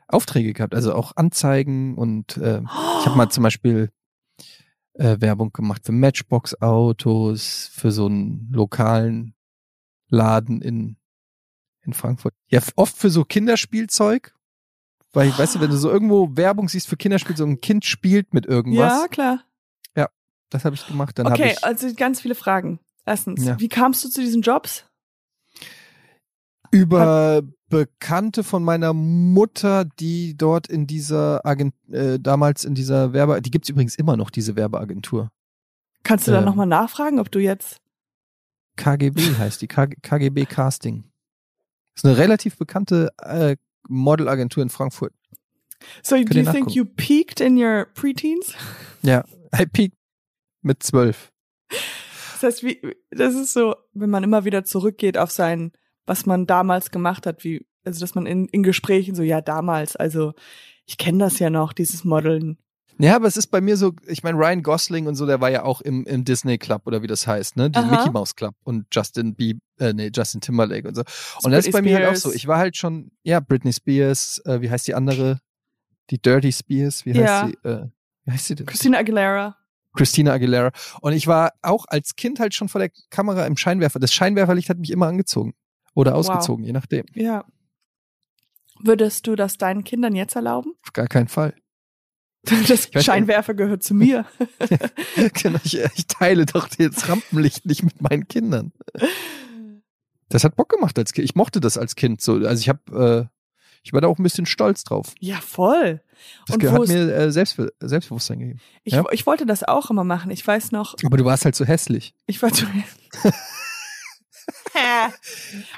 Aufträge gehabt, also auch Anzeigen und äh, ich habe mal zum Beispiel äh, Werbung gemacht für Matchbox-Autos, für so einen lokalen Laden in, in Frankfurt. Ja, oft für so Kinderspielzeug. Weil, weißt du, wenn du so irgendwo Werbung siehst für Kinderspielzeug, ein Kind spielt mit irgendwas, Ja, klar. das habe ich gemacht. Dann okay, ich also ganz viele Fragen. Erstens, Ja. wie kamst du zu diesen Jobs? über Bekannte von meiner Mutter, die dort in dieser Agent, äh, damals in dieser Werbe, die gibt's übrigens immer noch, diese Werbeagentur. Kannst du Ähm. nochmal nachfragen, ob du jetzt. KGB heißt die, KG, KGB Casting. Ist eine relativ bekannte äh, Modelagentur in Frankfurt. So, do ihr you think you peaked in your preteens? Ja, I peaked mit zwölf. Das heißt, wie, das ist so, wenn man immer wieder zurückgeht auf sein, was man damals gemacht hat, wie also dass man in, in Gesprächen so, ja, damals, also ich kenne das ja noch, dieses Modeln. Ja, aber es ist bei mir so, ich meine, Ryan Gosling und so, der war ja auch im, im Disney Club oder wie das heißt, ne? Den Aha. Mickey Mouse Club und Justin Bieber, äh, nee, Justin Timberlake und so. Und das Britney ist bei mir halt auch Spears. so. Ich war halt schon, ja, Britney Spears, äh, wie heißt die andere? Die Dirty Spears, wie Ja. heißt sie? Äh, wie heißt sie denn? Christina Aguilera. Christina Aguilera. Und ich war auch als Kind halt schon vor der Kamera im Scheinwerfer. Das Scheinwerferlicht hat mich immer angezogen. Oder ausgezogen, je nachdem. Ja. Würdest du das deinen Kindern jetzt erlauben? Auf gar keinen Fall. Das Scheinwerfer gehört zu mir. Genau, ich, ich teile doch das Rampenlicht nicht mit meinen Kindern. Das hat Bock gemacht als Kind. Ich mochte das als Kind so. Also ich habe, äh, ich war da auch ein bisschen stolz drauf. Ja, voll. Das Und hat mir äh, Selbstbe Selbstbewusstsein gegeben. Ich, Ja. ich wollte das auch immer machen. Ich weiß noch, Aber du warst halt so hässlich. ich war zu.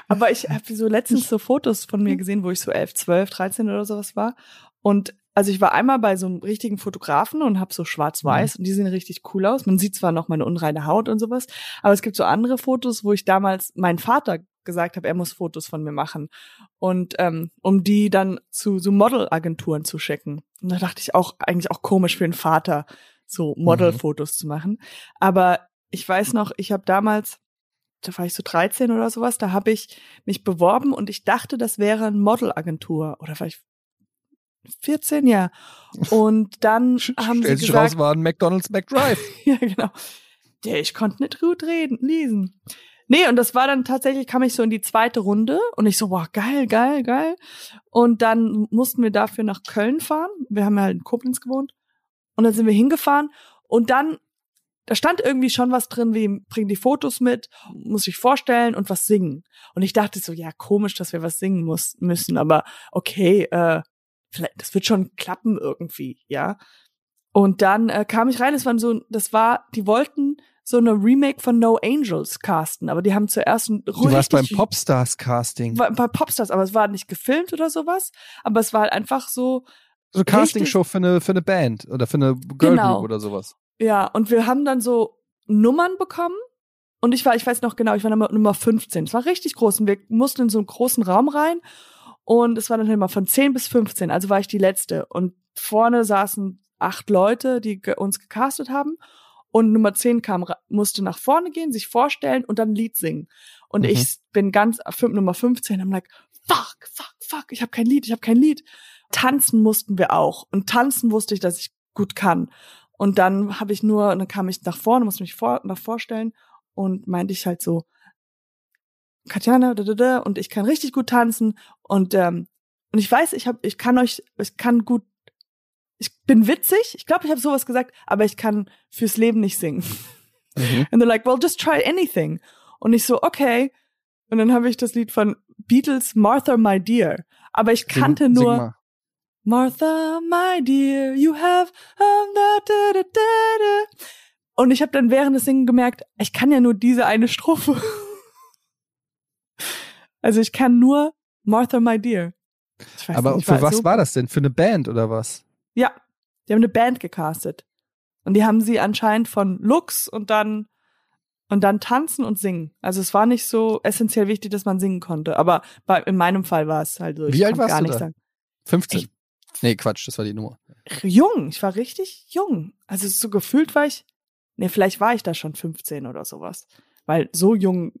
Aber ich habe so letztens so Fotos von mir gesehen, wo ich so 11, 12, 13 oder sowas war. Und also ich war einmal bei so einem richtigen Fotografen und habe so schwarz-weiß und die sehen richtig cool aus. Man sieht zwar noch meine unreine Haut und sowas, aber es gibt so andere Fotos, wo ich damals meinen Vater gesagt habe, er muss Fotos von mir machen und ähm, um die dann zu so Modelagenturen zu schicken. Und da dachte ich auch eigentlich auch komisch für einen Vater, so Modelfotos zu machen. Aber ich weiß noch, ich habe damals da war ich so 13 oder sowas, da habe ich mich beworben und ich dachte, das wäre eine Modelagentur oder ich 14, ja. Und dann haben sie Stellt raus, gesagt, war ein McDonald's McDrive. ja, genau. Ja, ich konnte nicht gut reden, lesen. Nee, und das war dann tatsächlich, kam ich so in die zweite Runde und ich so, wow, geil, geil, geil. Und dann mussten wir dafür nach Köln fahren. Wir haben ja halt in Koblenz gewohnt. Und dann sind wir hingefahren und dann, da stand irgendwie schon was drin, wie bring die Fotos mit, muss ich vorstellen und was singen. Und ich dachte so, ja, komisch, dass wir was singen muss, müssen, aber okay, äh, vielleicht, das wird schon klappen irgendwie, ja. Und dann äh, kam ich rein, es war so, das war, die wollten so eine Remake von No Angels casten, aber die haben zuerst ein Du warst beim Popstars Casting. war bei Popstars, aber es war nicht gefilmt oder sowas, aber es war halt einfach so, So eine Castingshow für eine, für eine Band oder für eine Girl Genau. Group oder sowas. ja, und wir haben dann so Nummern bekommen und ich war, ich weiß noch genau, ich war Nummer, Nummer 15. Es war richtig groß und wir mussten in so einen großen Raum rein und es war dann immer von 10 bis 15, also war ich die letzte und vorne saßen acht Leute, die uns gecastet haben und Nummer 10 kam, musste nach vorne gehen, sich vorstellen und dann ein Lied singen. Und Mhm. ich bin ganz fünf, Nummer 15, I'm like, fuck, fuck, fuck, ich habe kein Lied, ich habe kein Lied. Tanzen mussten wir auch und tanzen wusste ich, dass ich gut kann. Und dann habe ich nur, dann kam ich nach vorne, musste mich vor, nach vorstellen und meinte ich halt so, Katjana, da, da, da, und ich kann richtig gut tanzen und ähm, und ich weiß, ich habe, ich kann euch, ich kann gut, ich bin witzig, ich glaube, ich habe sowas gesagt, aber ich kann fürs Leben nicht singen. Mhm. And they're like, well, just try anything. Und ich so, okay. Und dann habe ich das Lied von Beatles, Martha, My Dear. Aber ich Sing- kannte sing nur mal. Martha, my dear, you have um, da, da, da, da, da. Und ich habe dann während des Singen gemerkt, ich kann ja nur diese eine Strophe. Also ich kann nur Martha, my dear. Aber nicht, ich für was so- war das denn? Für eine Band oder was? Ja, die haben eine Band gecastet. Und die haben sie anscheinend von Looks und dann und dann tanzen und singen. Also es war nicht so essentiell wichtig, dass man singen konnte. Aber bei, in meinem Fall war es halt so. Ich Wie alt warst gar du nicht da? sagen. 15. Ich- nee, Quatsch, das war die Nummer. Jung, ich war richtig jung. Also so gefühlt war ich, nee, vielleicht war ich da schon 15 oder sowas. Weil so jung,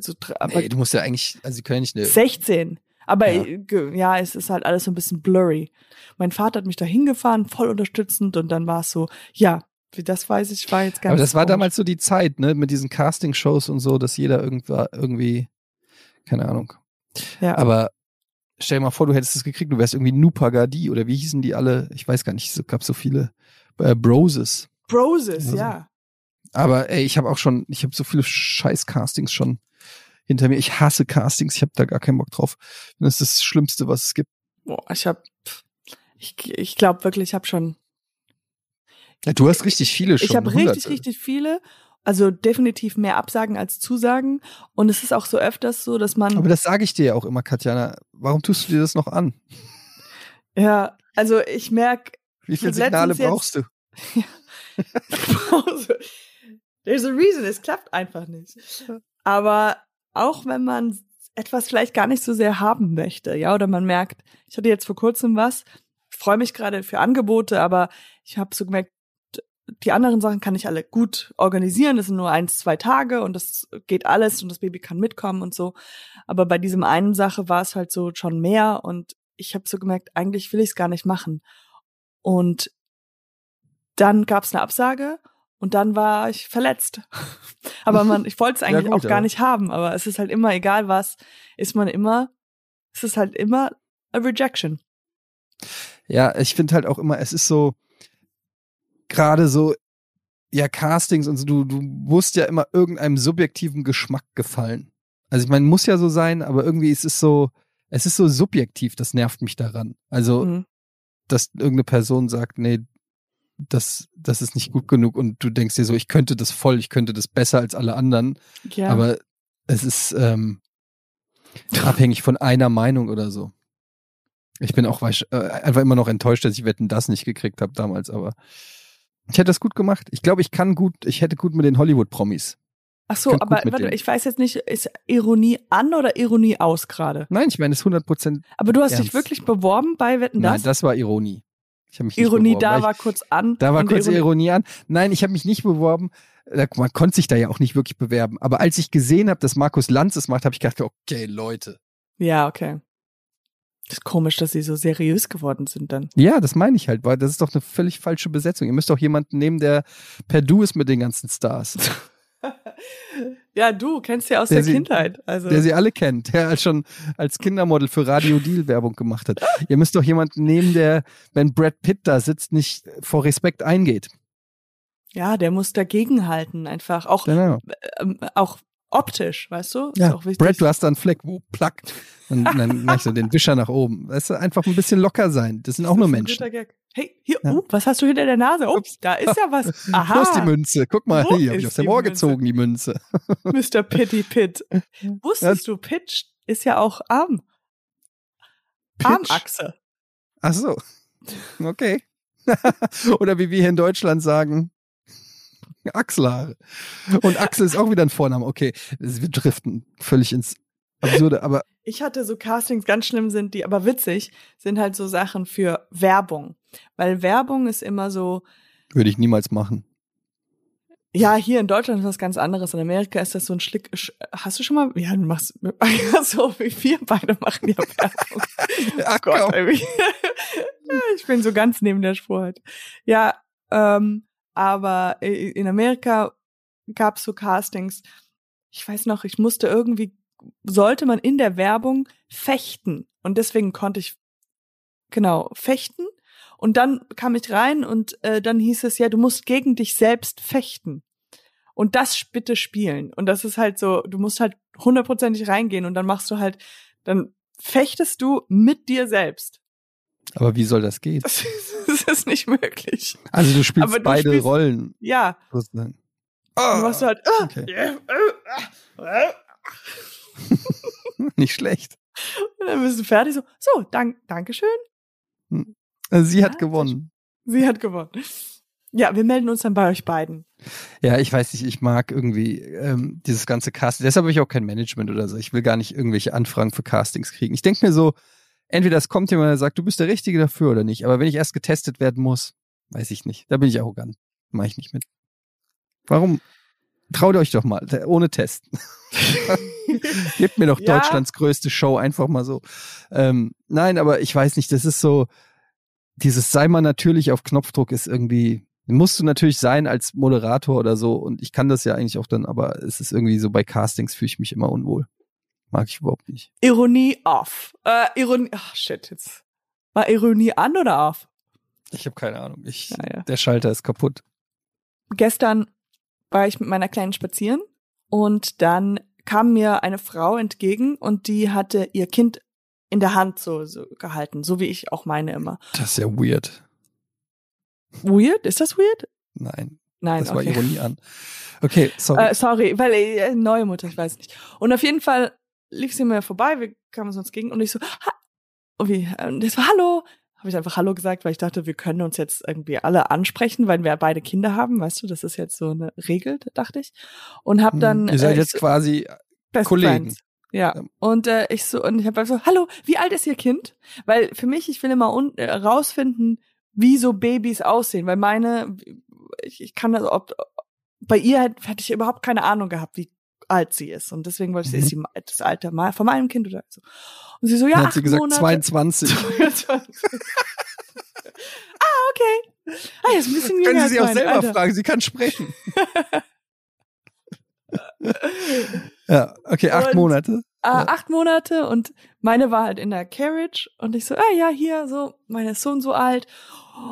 so, dr- aber nee, du musst ja eigentlich, also sie können nicht eine. 16. Aber Ja. ja. es ist halt alles so ein bisschen blurry. Mein Vater hat mich da hingefahren, voll unterstützend und dann war es so, ja, das weiß ich, war jetzt ganz Aber das war komisch. damals so die Zeit, ne, mit diesen Casting-Shows und so, dass jeder irgendwa, irgendwie, keine Ahnung. Ja. Aber stell dir mal vor, du hättest es gekriegt, du wärst irgendwie Nupagadi oder wie hießen die alle? Ich weiß gar nicht, es gab so viele äh, Broses. Broses, Also- ja. Aber ey, ich habe auch schon, ich habe so viele Scheiß-Castings schon hinter mir. Ich hasse Castings, ich habe da gar keinen Bock drauf. Das ist das Schlimmste, was es gibt. Boah, ich hab, ich, ich glaube wirklich, ich habe schon, Ja, du hast richtig viele schon. ich habe richtig, richtig viele. Also definitiv mehr Absagen als Zusagen. Und es ist auch so öfters so, dass man, Aber das sage ich dir ja auch immer, Katjana. Warum tust du dir das noch an? ja, also ich merk, Wie viele Signale jetzt- brauchst du? Pause. There's a reason, es klappt einfach nicht. Aber auch wenn man etwas vielleicht gar nicht so sehr haben möchte, ja, oder man merkt, ich hatte jetzt vor kurzem was, freue mich gerade für Angebote, aber ich habe so gemerkt, die anderen Sachen kann ich alle gut organisieren. Das sind nur eins, zwei Tage und das geht alles und das Baby kann mitkommen und so. Aber bei diesem einen Sache war es halt so schon mehr und ich habe so gemerkt, eigentlich will ich es gar nicht machen. Und dann gab es eine Absage und dann war ich verletzt. aber man, ich wollte es eigentlich ja, gut, auch gar nicht haben. Aber es ist halt immer, egal was, ist man immer, es ist halt immer a rejection. Ja, ich finde halt auch immer, es ist so, gerade so, ja, Castings und so, du, du musst ja immer irgendeinem subjektiven Geschmack gefallen. Also ich meine, muss ja so sein, aber irgendwie ist es so, es ist so subjektiv, das nervt mich daran. Also, mhm. dass irgendeine Person sagt, nee, das, das ist nicht gut genug und du denkst dir so, ich könnte das voll, ich könnte das besser als alle anderen. Ja. Aber es ist ähm, abhängig von einer Meinung oder so. Ich bin auch äh, einfach immer noch enttäuscht, dass ich Wetten das nicht gekriegt habe damals, aber ich hätte das gut gemacht. Ich glaube, ich kann gut, ich hätte gut mit den Hollywood-Promis. Ach so, aber warte, denen. ich weiß jetzt nicht, ist Ironie an oder Ironie aus gerade? Nein, ich meine, es ist 100 Prozent. Aber du hast ernst. dich wirklich beworben bei Wetten das? Nein, das war Ironie. Ich mich Ironie beworben, da war kurz an. Da war kurz Ironie. Ironie an. Nein, ich habe mich nicht beworben. Man konnte sich da ja auch nicht wirklich bewerben. Aber als ich gesehen habe, dass Markus Lanz es macht, habe ich gedacht, okay, Leute. Ja, okay. Das ist komisch, dass sie so seriös geworden sind dann. Ja, das meine ich halt, weil das ist doch eine völlig falsche Besetzung. Ihr müsst doch jemanden nehmen, der per Du ist mit den ganzen Stars. ja, du kennst ja aus der, der sie, Kindheit. Also. Der sie alle kennt, der als schon als Kindermodel für Radio Deal Werbung gemacht hat. Ihr müsst doch jemanden nehmen, der, wenn Brad Pitt da sitzt, nicht vor Respekt eingeht. Ja, der muss dagegenhalten, einfach. Auch, genau. äh, auch optisch, weißt du? Ist ja, Brad, du hast da einen Fleck, wo plackt. Und dann mach ich so den Wischer nach oben. Weißt du, einfach ein bisschen locker sein. Das sind auch das nur Menschen. Hey, hier, ja. uh, was hast du hinter der Nase? Ups, da ist ja was. Aha. Wo ist die Münze? Guck mal, Wo hier habe ich aus dem Ohr gezogen, die Münze. Mr. Pitty Pitt. Wusstest ja. du, Pitch ist ja auch Arm. Pitch. Armachse. Ach so. Okay. Oder wie wir hier in Deutschland sagen, Achselhaare. Und Axel ist auch wieder ein Vorname. Okay, wir driften völlig ins Absurde, aber. Ich hatte so Castings, ganz schlimm sind die, aber witzig, sind halt so Sachen für Werbung. Weil Werbung ist immer so. Würde ich niemals machen. Ja, hier in Deutschland ist was ganz anderes. In Amerika ist das so ein Schlick. Hast du schon mal? Ja, du machst so wie wir beide machen ja Werbung. Ach Gott, ich bin so ganz neben der Spur halt. Ja, ähm, aber in Amerika gab es so Castings. Ich weiß noch, ich musste irgendwie, sollte man in der Werbung fechten. Und deswegen konnte ich, genau, fechten. Und dann kam ich rein und äh, dann hieß es ja, du musst gegen dich selbst fechten. Und das bitte spielen. Und das ist halt so, du musst halt hundertprozentig reingehen und dann machst du halt, dann fechtest du mit dir selbst. Aber wie soll das gehen? Das, das ist nicht möglich. Also du spielst du beide spielst, Rollen. Ja. Sozusagen. Oh, machst du halt. Oh, okay. nicht schlecht. Und dann bist du fertig. So, so, dank, Dankeschön. Hm. Also sie ja, hat gewonnen. Sie hat gewonnen. Ja, wir melden uns dann bei euch beiden. Ja, ich weiß nicht, ich mag irgendwie ähm, dieses ganze Casting. Deshalb habe ich auch kein Management oder so. Ich will gar nicht irgendwelche Anfragen für Castings kriegen. Ich denke mir so, entweder es kommt jemand, der sagt, du bist der Richtige dafür oder nicht. Aber wenn ich erst getestet werden muss, weiß ich nicht. Da bin ich arrogant. Mache ich nicht mit. Warum? Traut euch doch mal, ohne Testen. Gebt mir doch ja. Deutschlands größte Show, einfach mal so. Ähm, nein, aber ich weiß nicht, das ist so, dieses sei mal natürlich auf Knopfdruck ist irgendwie, musst du natürlich sein als Moderator oder so. Und ich kann das ja eigentlich auch dann, aber es ist irgendwie so bei Castings fühle ich mich immer unwohl. Mag ich überhaupt nicht. Ironie off. Äh, Ironie, ach shit, jetzt. War Ironie an oder off? Ich habe keine Ahnung. Ich, ja, ja. Der Schalter ist kaputt. Gestern war ich mit meiner Kleinen spazieren und dann kam mir eine Frau entgegen und die hatte ihr Kind in der Hand so, so gehalten, so wie ich auch meine immer. Das ist ja weird. Weird? Ist das weird? Nein. Nein, das war okay. Ironie an. Okay, sorry. Äh, sorry, weil äh, neue Mutter, ich weiß nicht. Und auf jeden Fall lief sie mir vorbei, wir kamen uns gegen und ich so, ha und wie, und das war Hallo, habe ich einfach Hallo gesagt, weil ich dachte, wir können uns jetzt irgendwie alle ansprechen, weil wir beide Kinder haben, weißt du, das ist jetzt so eine Regel, dachte ich. Und habe hm, dann. Ihr seid äh, jetzt quasi Kollegen. Friends. Ja. Ja. Und äh, ich so, und ich habe so, hallo, wie alt ist Ihr Kind? Weil für mich, ich will immer un äh, rausfinden, wie so Babys aussehen. Weil meine, ich, ich kann also, ob, bei ihr hätte hätte ich überhaupt keine Ahnung gehabt, wie alt sie ist. Und deswegen wollte ich, Mhm. ist sie das Alter mal von meinem Kind oder so. Und sie so, ja, Dann hat sie gesagt Monate. 22. ah, okay. Ah, ist ein bisschen Können Sie sie auch selber Alter. fragen, sie kann sprechen. ja, okay, acht Und- Monate. äh, Ja. acht Monate und meine war halt in der Carriage und ich so, ah ja, hier, so, meine ist so und so alt.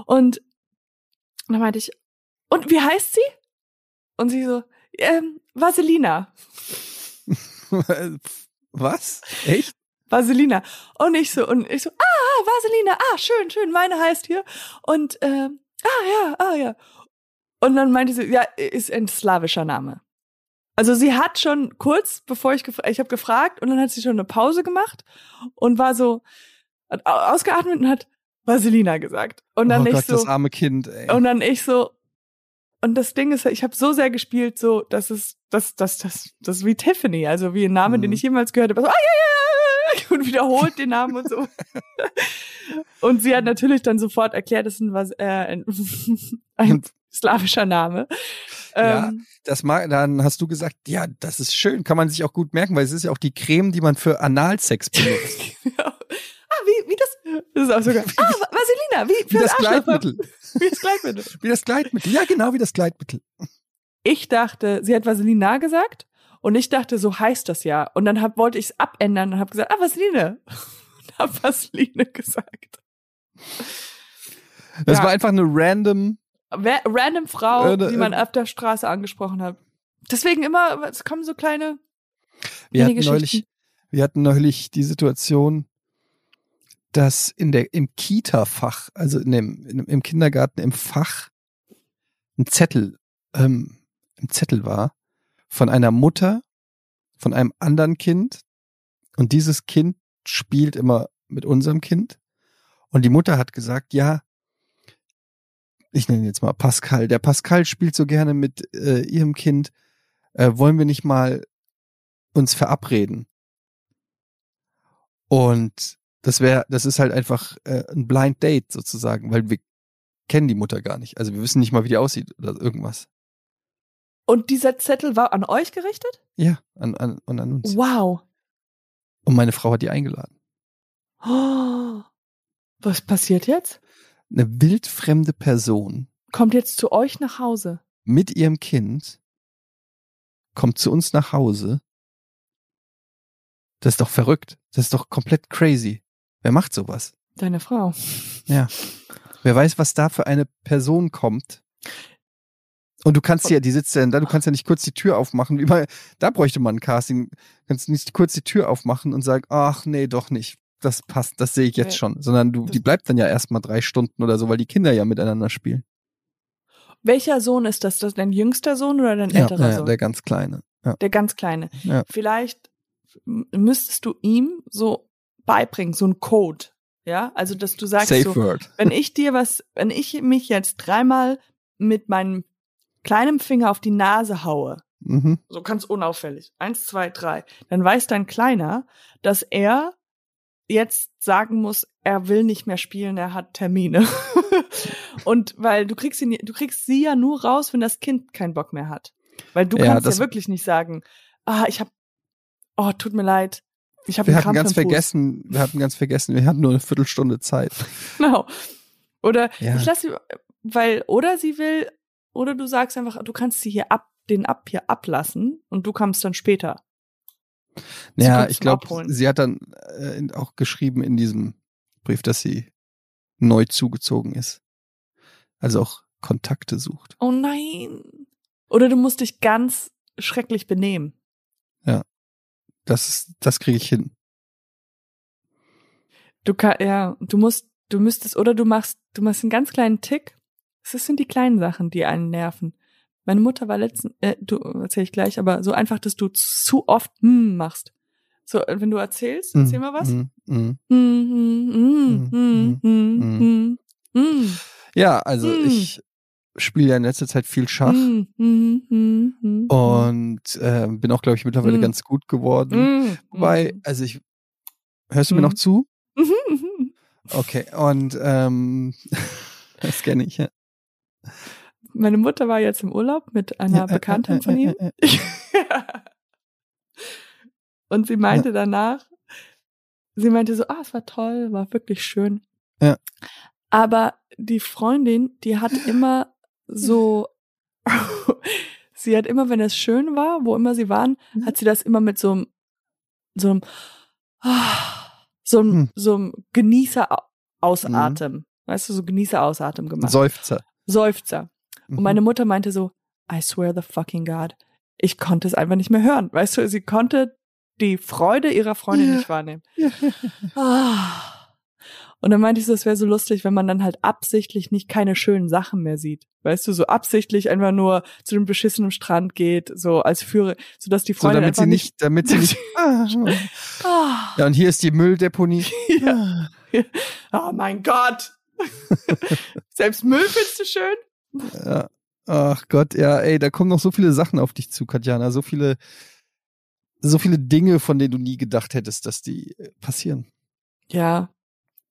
Und dann meinte ich, und wie heißt sie? Und sie so, ähm, Vaselina. Was? Echt? Vaselina. Und ich so, und ich so, ah, Vaselina, ah, schön, schön, meine heißt hier. Und, ähm, ah, ja, ah, ja. Und dann meinte sie, ja, ist ein slawischer Name. Also sie hat schon kurz, bevor ich gefragt, ich habe gefragt und dann hat sie schon eine Pause gemacht und war so, hat au- ausgeatmet und hat Vaselina gesagt. Und dann oh ich Gott, so, das arme Kind, ey. und dann ich so, und das Ding ist, ich habe so sehr gespielt, so, dass es, das, das, das, das ist wie Tiffany, also wie ein Name, Mhm. den ich jemals gehört habe. So, ah, ja, ja, ja, und wiederholt den Namen und so. und sie hat natürlich dann sofort erklärt, es ist ein, was, äh, ein, ein slawischer Name. Ja. Ähm, Das mag, dann hast du gesagt, ja, das ist schön, kann man sich auch gut merken, weil es ist ja auch die Creme, die man für Analsex benutzt. Ah, wie, wie das, das ist auch sogar, ah, Va- Vaselina, wie, Wie das. Gleitmittel. Wie das Gleitmittel. Wie das Gleitmittel. Ja, genau wie das Gleitmittel. ich dachte, sie hat Vaselina gesagt und ich dachte, so heißt das ja. Und dann hab, wollte ich es abändern und habe gesagt, ah, Vaseline. Und hab Vaseline gesagt. Das Ja. war einfach eine random, Random Frau, Äh, die man äh, auf der Straße angesprochen hat. Deswegen immer, es kommen so kleine wir hatten neulich, wir hatten neulich die Situation, dass in der, im Kita-Fach, also in dem, in, im Kindergarten im Fach ein Zettel, ähm, ein Zettel war von einer Mutter, von einem anderen Kind. Und dieses Kind spielt immer mit unserem Kind. Und die Mutter hat gesagt, ja, ich nenne jetzt mal Pascal, der Pascal spielt so gerne mit äh, ihrem Kind, äh, wollen wir nicht mal uns verabreden? Und das wäre, das ist halt einfach äh, ein Blind Date sozusagen, weil wir kennen die Mutter gar nicht. Also wir wissen nicht mal, wie die aussieht oder irgendwas. Und dieser Zettel war an euch gerichtet? Ja, an, an, und an uns. Wow. Und meine Frau hat die eingeladen. Oh. Was passiert jetzt? Eine wildfremde Person Kommt jetzt zu euch nach Hause. mit ihrem Kind kommt zu uns nach Hause. Das ist doch verrückt. Das ist doch komplett crazy. Wer macht sowas? Deine Frau. Ja. Wer weiß, was da für eine Person kommt. Und du kannst ja, die sitzt ja da, du kannst ja nicht kurz die Tür aufmachen. Wie bei, da bräuchte man ein Casting. Du kannst nicht kurz die Tür aufmachen und sagen, ach nee, doch nicht. Das passt, das sehe ich jetzt Nee. schon. Sondern du, die bleibt dann ja erstmal drei Stunden oder so, weil die Kinder ja miteinander spielen. Welcher Sohn ist das? Das dein jüngster Sohn oder dein Ja, älterer ja, Sohn? der ganz Kleine. Ja. Der ganz Kleine. Ja. Vielleicht müsstest du ihm so beibringen, so ein Code. Ja, also dass du sagst Safe so, Word. wenn ich dir was, wenn ich mich jetzt dreimal mit meinem kleinen Finger auf die Nase haue, Mhm. so ganz unauffällig, eins, zwei, drei, dann weiß dein Kleiner, dass er jetzt sagen muss, er will nicht mehr spielen, er hat Termine. Und weil du kriegst ihn, du kriegst sie ja nur raus, wenn das Kind keinen Bock mehr hat. Weil du Ja, kannst ja wirklich nicht sagen, ah, ich hab, oh, tut mir leid, ich habe Wir hatten ganz vergessen, wir hatten ganz vergessen, wir hatten nur eine Viertelstunde Zeit. Genau. Oder Ja. ich lass sie, weil, oder sie will, oder du sagst einfach, du kannst sie hier ab, den ab hier ablassen und du kommst dann später. Ja, kommt ich glaube, sie hat dann äh, in- auch geschrieben in diesem Brief, dass sie neu zugezogen ist. Also auch Kontakte sucht. Oh nein. Oder du musst dich ganz schrecklich benehmen. Das, ist- das kriege ich hin. Du kann, ja, du musst, du müsstest, oder du machst, du machst einen ganz kleinen Tick. Das sind die kleinen Sachen, die einen nerven. Meine Mutter war letzten, äh, du erzähl ich gleich, aber so einfach, dass du zu oft hm machst. So, äh, wenn du erzählst, erzähl mal was. Ja, also Hm. ich spiele ja in letzter Zeit viel Schach Mm, mm, mm, mm, und äh, bin auch, glaube ich, mittlerweile Mm. ganz gut geworden. mm, Wobei, mm. also ich, hörst du mir Mm. noch zu? Mhm, mhm. Okay, und ähm, das kenne ich, ja. Meine Mutter war jetzt im Urlaub mit einer Ja, äh, äh, von äh, ihm. äh, äh. Und sie meinte danach, sie meinte so, ah, es war toll, war wirklich schön. Ja. Aber die Freundin, die hat immer so, sie hat immer, wenn es schön war, wo immer sie waren, Mhm. hat sie das immer mit so einem, so einem, so einem, Hm. so einem Genießer-Ausatem. Weißt du, so Genießer-Ausatem Ein gemacht. Seufzer. Seufzer. Mhm. Und meine Mutter meinte so, I swear the fucking God. Ich konnte es einfach nicht mehr hören. Weißt du, sie konnte die Freude ihrer Freundin Ja. nicht wahrnehmen. Ja. Ah. Und dann meinte ich so, es wäre so lustig, wenn man dann halt absichtlich nicht keine schönen Sachen mehr sieht. Weißt du, so absichtlich einfach nur zu dem beschissenen Strand geht, so als Führer, sodass die So, Freundin damit einfach sie nicht, damit sie nicht. Ah, ja, und hier ist die Mülldeponie. Ja. oh mein Gott. Selbst Müll findest du schön? Ja. Ach Gott, ja, ey, da kommen noch so viele Sachen auf dich zu, Katjana. So viele, so viele Dinge, von denen du nie gedacht hättest, dass die äh, passieren. Ja.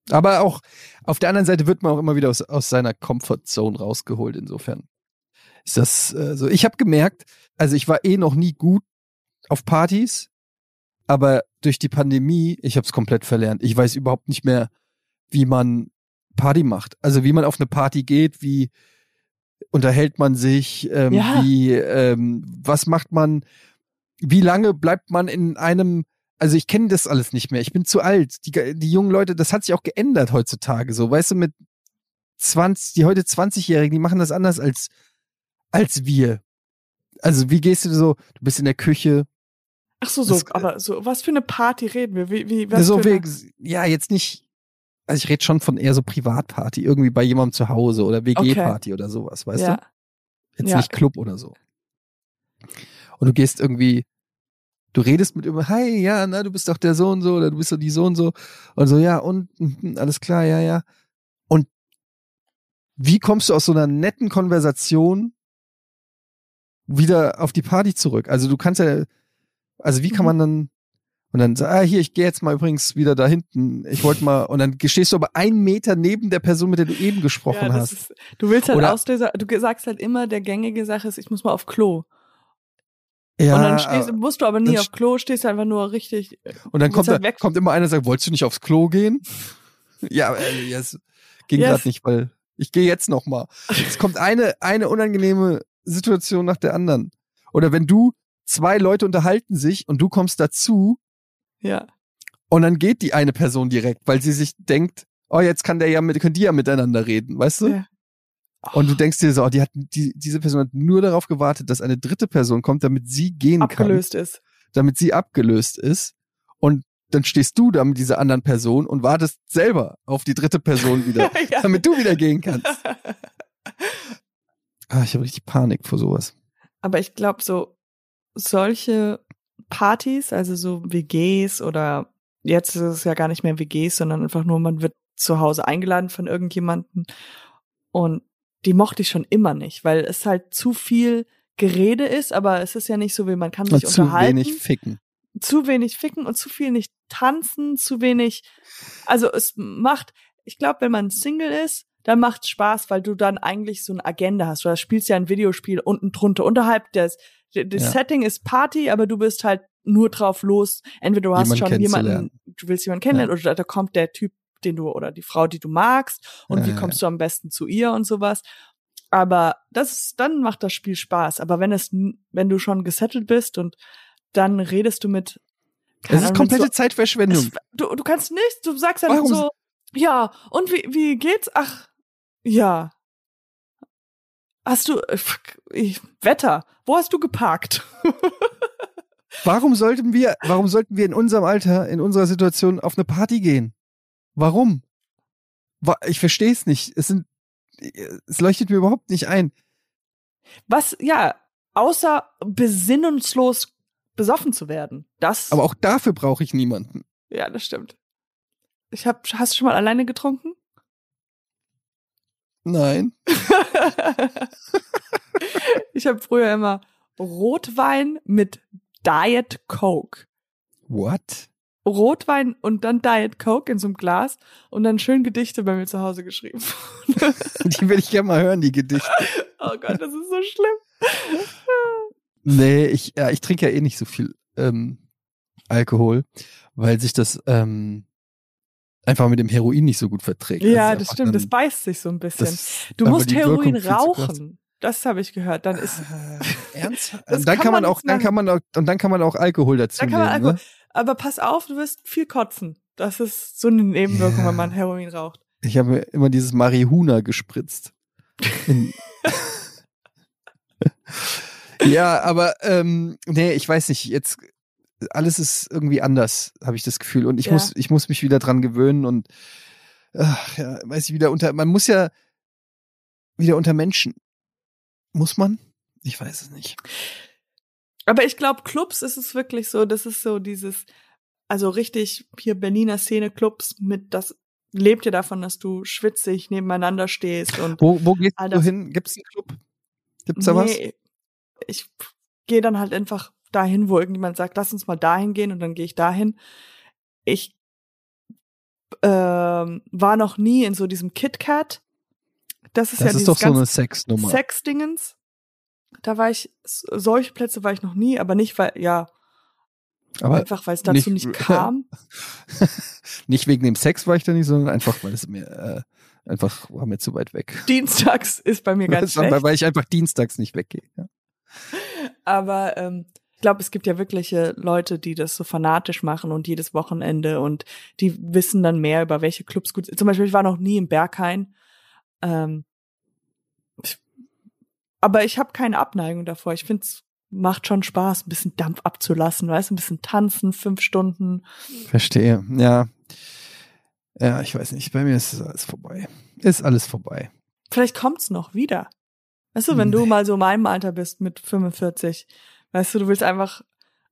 Aber auch auf der anderen Seite wird man auch immer wieder aus, aus seiner Comfortzone rausgeholt. Insofern ist das äh, so. Ich habe gemerkt, also ich war eh noch nie gut auf Partys, aber durch die Pandemie, ich habe es komplett verlernt. Ich weiß überhaupt nicht mehr, wie man Party macht. Also wie man auf eine Party geht, wie unterhält man sich, ähm, Ja. wie ähm, was macht man, wie lange bleibt man in einem also ich kenne das alles nicht mehr. Ich bin zu alt. Die, die jungen Leute, das hat sich auch geändert heutzutage. So, weißt du, mit 20, die heute 20-Jährigen, die machen das anders als, als wir. Also wie gehst du so, du bist in der Küche, Ach so, so, Das- aber so, was für eine Party reden wir? Wie, wie, was so für eine, wie, ja, jetzt nicht, also ich rede schon von eher so Privatparty, irgendwie bei jemandem zu Hause oder WG-Party oder sowas, weißt ja. du? Jetzt Ja. nicht Club oder so. Und du gehst irgendwie, du redest mit über, hi, ja, na, du bist doch der so und so oder du bist doch die so und so. Und so, ja, und mhm, alles klar, ja, ja. Und wie kommst du aus so einer netten Konversation wieder auf die Party zurück? Also du kannst ja, also wie kann Mhm. man dann und dann so, ah, hier, ich gehe jetzt mal übrigens wieder da hinten. Ich wollte mal, und dann stehst du aber einen Meter neben der Person, mit der du eben gesprochen ja, hast. Ist, du willst halt Oder- aus dieser, du sagst halt immer, der gängige Sache ist, ich muss mal auf Klo. Ja, und dann stehst, musst du aber nie auf Klo, stehst einfach nur richtig. Und dann kommt, halt da, kommt immer einer und sagt, wolltest du nicht aufs Klo gehen? ja, äh, yes. ging Yes. gerade nicht, weil ich gehe jetzt noch mal. Es kommt eine, eine unangenehme Situation nach der anderen. Oder wenn du, zwei Leute unterhalten sich und du kommst dazu Ja. und dann geht die eine Person direkt, weil sie sich denkt, oh, jetzt kann der ja mit, können die ja miteinander reden, weißt du? ja. Und du denkst dir so, oh, die hat, die, diese Person hat nur darauf gewartet, dass eine dritte Person kommt, damit sie gehen kann abgelöst ist. damit sie abgelöst ist. Und dann stehst du da mit dieser anderen Person und wartest selber auf die dritte Person wieder, ja. damit du wieder gehen kannst. Ah, ich habe richtig Panik vor sowas. Aber ich glaube, so solche Partys, also so WGs oder jetzt ist es ja gar nicht mehr WGs, sondern einfach nur, man wird zu Hause eingeladen von irgendjemanden und die mochte ich schon immer nicht, weil es halt zu viel Gerede ist, aber es ist ja nicht so, wie man kann sich Und zu unterhalten. wenig ficken. zu wenig ficken und zu viel nicht tanzen, zu wenig. Also es macht, ich glaube, wenn man Single ist, dann macht Spaß, weil du dann eigentlich so eine Agenda hast. Du spielst ja ein Videospiel unten drunter. Unterhalb des, das Ja. Setting ist Party, aber du bist halt nur drauf los. Entweder du hast Jemanden schon jemanden, du willst jemanden kennenlernen, oder da kommt der Typ, den du, oder die Frau, die du magst, und Ja, wie ja, kommst du am besten zu ihr und sowas. Aber das ist, dann macht das Spiel Spaß. Aber wenn es, wenn du schon gesettelt bist und dann redest du mit Das ist Ahnung, komplette mit Zeitverschwendung. so, es, du, du kannst nicht, du sagst dann Warum so, ja, und wie, wie geht's? Ach, ja. Hast du, äh, ich, Wetter, wo hast du geparkt? Warum sollten wir, warum sollten wir in unserem Alter, in unserer Situation auf eine Party gehen? Warum? Wa- Ich verstehe es nicht. Es sind, es leuchtet mir überhaupt nicht ein. Was, ja, außer besinnungslos besoffen zu werden. Das, Aber auch dafür brauche ich niemanden. ja, das stimmt. Ich hab, hast du schon mal alleine getrunken? Nein. ich habe früher immer Rotwein mit Diet Coke. What? Rotwein und dann Diet Coke in so einem Glas und dann schön Gedichte bei mir zu Hause geschrieben. die will ich gerne mal hören, die Gedichte. Oh Gott, das ist so schlimm. nee, ich, ja, ich trinke ja eh nicht so viel ähm, Alkohol, weil sich das ähm, einfach mit dem Heroin nicht so gut verträgt. Ja, also das stimmt, das beißt sich so ein bisschen. Du musst Heroin rauchen. Das habe ich gehört. Dann ist äh, ernsthaft. dann kann, kann man auch, dann kann man auch, und dann kann man auch Alkohol dazu dann kann man nehmen. Alkohol, ne? Aber pass auf, du wirst viel kotzen. Das ist so eine Nebenwirkung, yeah. wenn man Heroin raucht. Ich habe immer dieses Marihuna gespritzt. ja, aber ähm, nee, ich weiß nicht. Jetzt alles ist irgendwie anders, habe ich das Gefühl. Und ich ja. muss, ich muss mich wieder dran gewöhnen und ach, ja, weiß ich wieder unter. Man muss ja wieder unter Menschen muss man? Ich weiß es nicht. Aber ich glaube, Clubs ist es wirklich so, das ist so dieses, also richtig hier Berliner Szene Clubs mit das lebt ja davon, dass du schwitzig nebeneinander stehst und wo wo gehst du hin? Gibt's einen Club? Gibt's da nee, was? Ich gehe dann halt einfach dahin, wo irgendjemand sagt, lass uns mal dahin gehen und dann gehe ich dahin. Ich ähm, war noch nie in so diesem KitKat das ist das ja ist doch so eine Sexnummer. Sexdingens. Da war ich, solche Plätze war ich noch nie, aber nicht, weil, ja, aber einfach weil es dazu nicht, nicht kam. nicht wegen dem Sex war ich da nicht, sondern einfach, weil es mir äh, einfach war mir zu weit weg. Dienstags ist bei mir ganz schlecht. Weil ich einfach dienstags nicht weggehe. Ja. Aber ähm, ich glaube, es gibt ja wirkliche Leute, die das so fanatisch machen und jedes Wochenende und die wissen dann mehr über welche Clubs gut sind. Zum Beispiel, ich war noch nie im Berghain ähm, aber ich habe keine Abneigung davor. Ich finde es macht schon Spaß, ein bisschen Dampf abzulassen, weißt du, ein bisschen tanzen, fünf Stunden. Verstehe, ja. Ja, ich weiß nicht, bei mir ist alles vorbei. Ist alles vorbei. Vielleicht kommt's noch wieder. Weißt du, wenn nee. du mal so meinem Alter bist mit 45, weißt du, du willst einfach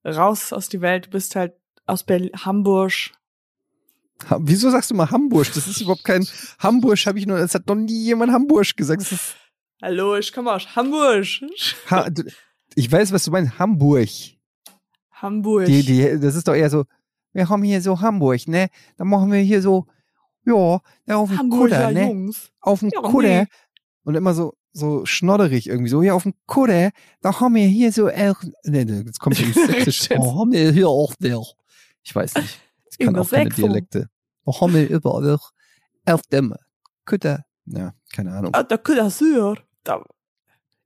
raus aus die Welt, du bist halt aus Berlin, Hamburg, Wieso sagst du mal Hamburg? Das ist überhaupt kein Hamburg, habe ich nur, es hat noch nie jemand Hamburg gesagt. Hallo, ich komme aus Hamburg. Ha, ich weiß, was du meinst. Hamburg. Hamburg. Die, die, das ist doch eher so, wir haben hier so Hamburg, ne? Dann machen wir hier so, ja, ja auf dem Kutter, ne? Jungs. Auf dem ja, Kutter. Nee. Und immer so, so schnodderig irgendwie so, hier auf dem Kutter, da haben wir hier so, äh, ne, ne, jetzt kommt die sächsisch, oh, haben wir hier auch der. Ich weiß nicht. Ich kann auch keine Dialekte. Wir haben wir überall auf dem Kutter, ja, keine Ahnung. Ah, der Kutter Sur.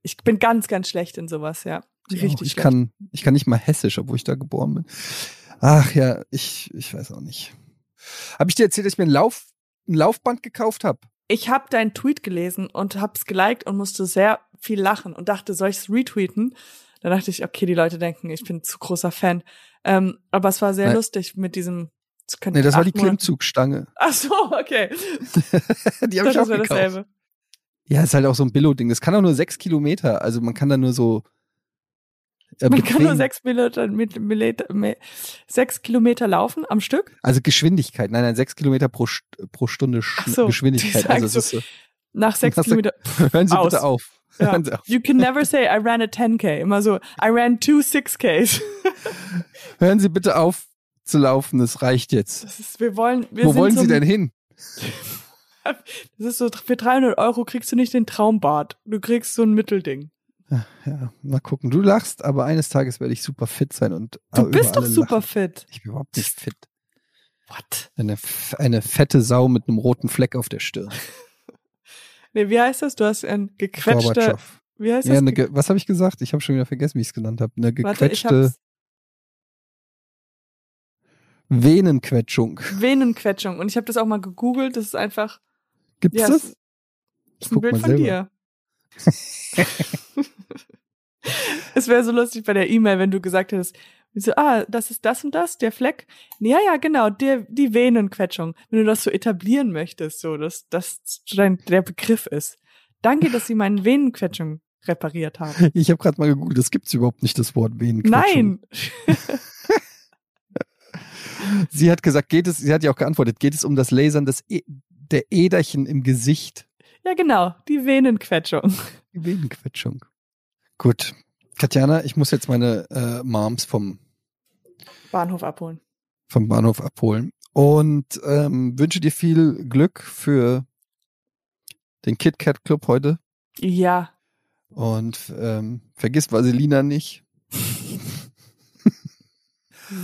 Ich bin ganz, ganz schlecht in sowas, ja. Richtig ich schlecht. kann, ich kann nicht mal hessisch, obwohl ich da geboren bin. Ach ja, ich, ich weiß auch nicht. Habe ich dir erzählt, dass ich mir ein, Lauf, ein Laufband gekauft habe? Ich habe deinen Tweet gelesen und hab's geliked und musste sehr viel lachen und dachte, soll ich's retweeten? Dann dachte ich, okay, die Leute denken, ich bin zu großer Fan. Ähm, aber es war sehr Nein. lustig mit diesem. Das nee, das war die Klimmzugstange. Ach so, okay. die habe ich auch gekauft. Dasselbe. Ja, ist halt auch so ein Billo-Ding. Das kann auch nur sechs Kilometer. Also man kann da nur so. Äh, man kann nur sechs, Kilometer, mit, mit, mit, sechs Kilometer laufen am Stück? Also Geschwindigkeit. Nein, nein, sechs Kilometer pro, pro Stunde Sch so, Geschwindigkeit. Also so, so, nach sechs Kilometer. Hören Sie aus. bitte auf. Ja. You can never say I ran a 10K. Immer so, I ran two 6Ks. Hören Sie bitte auf zu laufen, das reicht jetzt. Das ist, wir wollen, wir Wo wollen Sie denn hin? Das ist so, für 300 Euro kriegst du nicht den Traumbad. Du kriegst so ein Mittelding. Ja, mal gucken. Du lachst, aber eines Tages werde ich super fit sein und Du bist doch super lachen. fit. Ich bin überhaupt nicht fit. What? Eine, eine fette Sau mit einem roten Fleck auf der Stirn. nee, wie heißt das? Du hast ein gequetschter. Wie heißt das? Ja, was habe ich gesagt? Ich habe schon wieder vergessen, wie ich es genannt habe. Eine gequetschte. Warte, Venenquetschung. Venenquetschung. Und ich habe das auch mal gegoogelt. Das ist einfach. Gibt's ja, das? Das ist ein Bild von selber. dir. es wäre so lustig bei der E-Mail, wenn du gesagt hättest, so, ah, das ist das und das, der Fleck. Ja, ja, genau, der, die Venenquetschung. Wenn du das so etablieren möchtest, so, dass das der Begriff ist. Danke, dass Sie meinen Venenquetschung repariert haben. Ich habe gerade mal gegoogelt, es gibt überhaupt nicht das Wort Venenquetschung. Nein! sie hat gesagt, geht es, sie hat ja auch geantwortet, geht es um das Lasern des e der Äderchen im Gesicht? Ja, genau, die Venenquetschung. Die Venenquetschung. Gut. Katjana, ich muss jetzt meine äh, Moms vom Bahnhof abholen. Vom Bahnhof abholen. Und ähm, wünsche dir viel Glück für den Kit Kat Club heute. Ja. Und ähm, vergiss Vaselina nicht.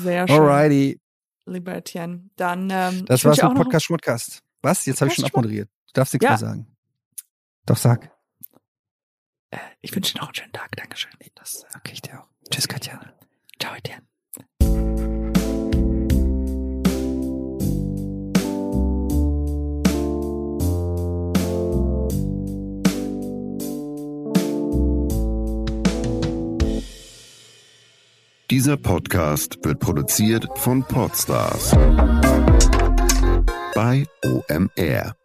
Sehr schön. Alrighty. Lieber Etienne. Dann ähm, Das war's mit Podcast Schmuttkast. Was? Jetzt habe ich schon abmoderiert. Du darfst nichts Ja. mehr sagen. Doch sag. Äh, ich wünsche dir noch einen schönen Tag. Dankeschön. Das sag ich dir auch. Tschüss, Katjana. Ciao, Etienne. Dieser Podcast wird produziert von Podstars bei OMR.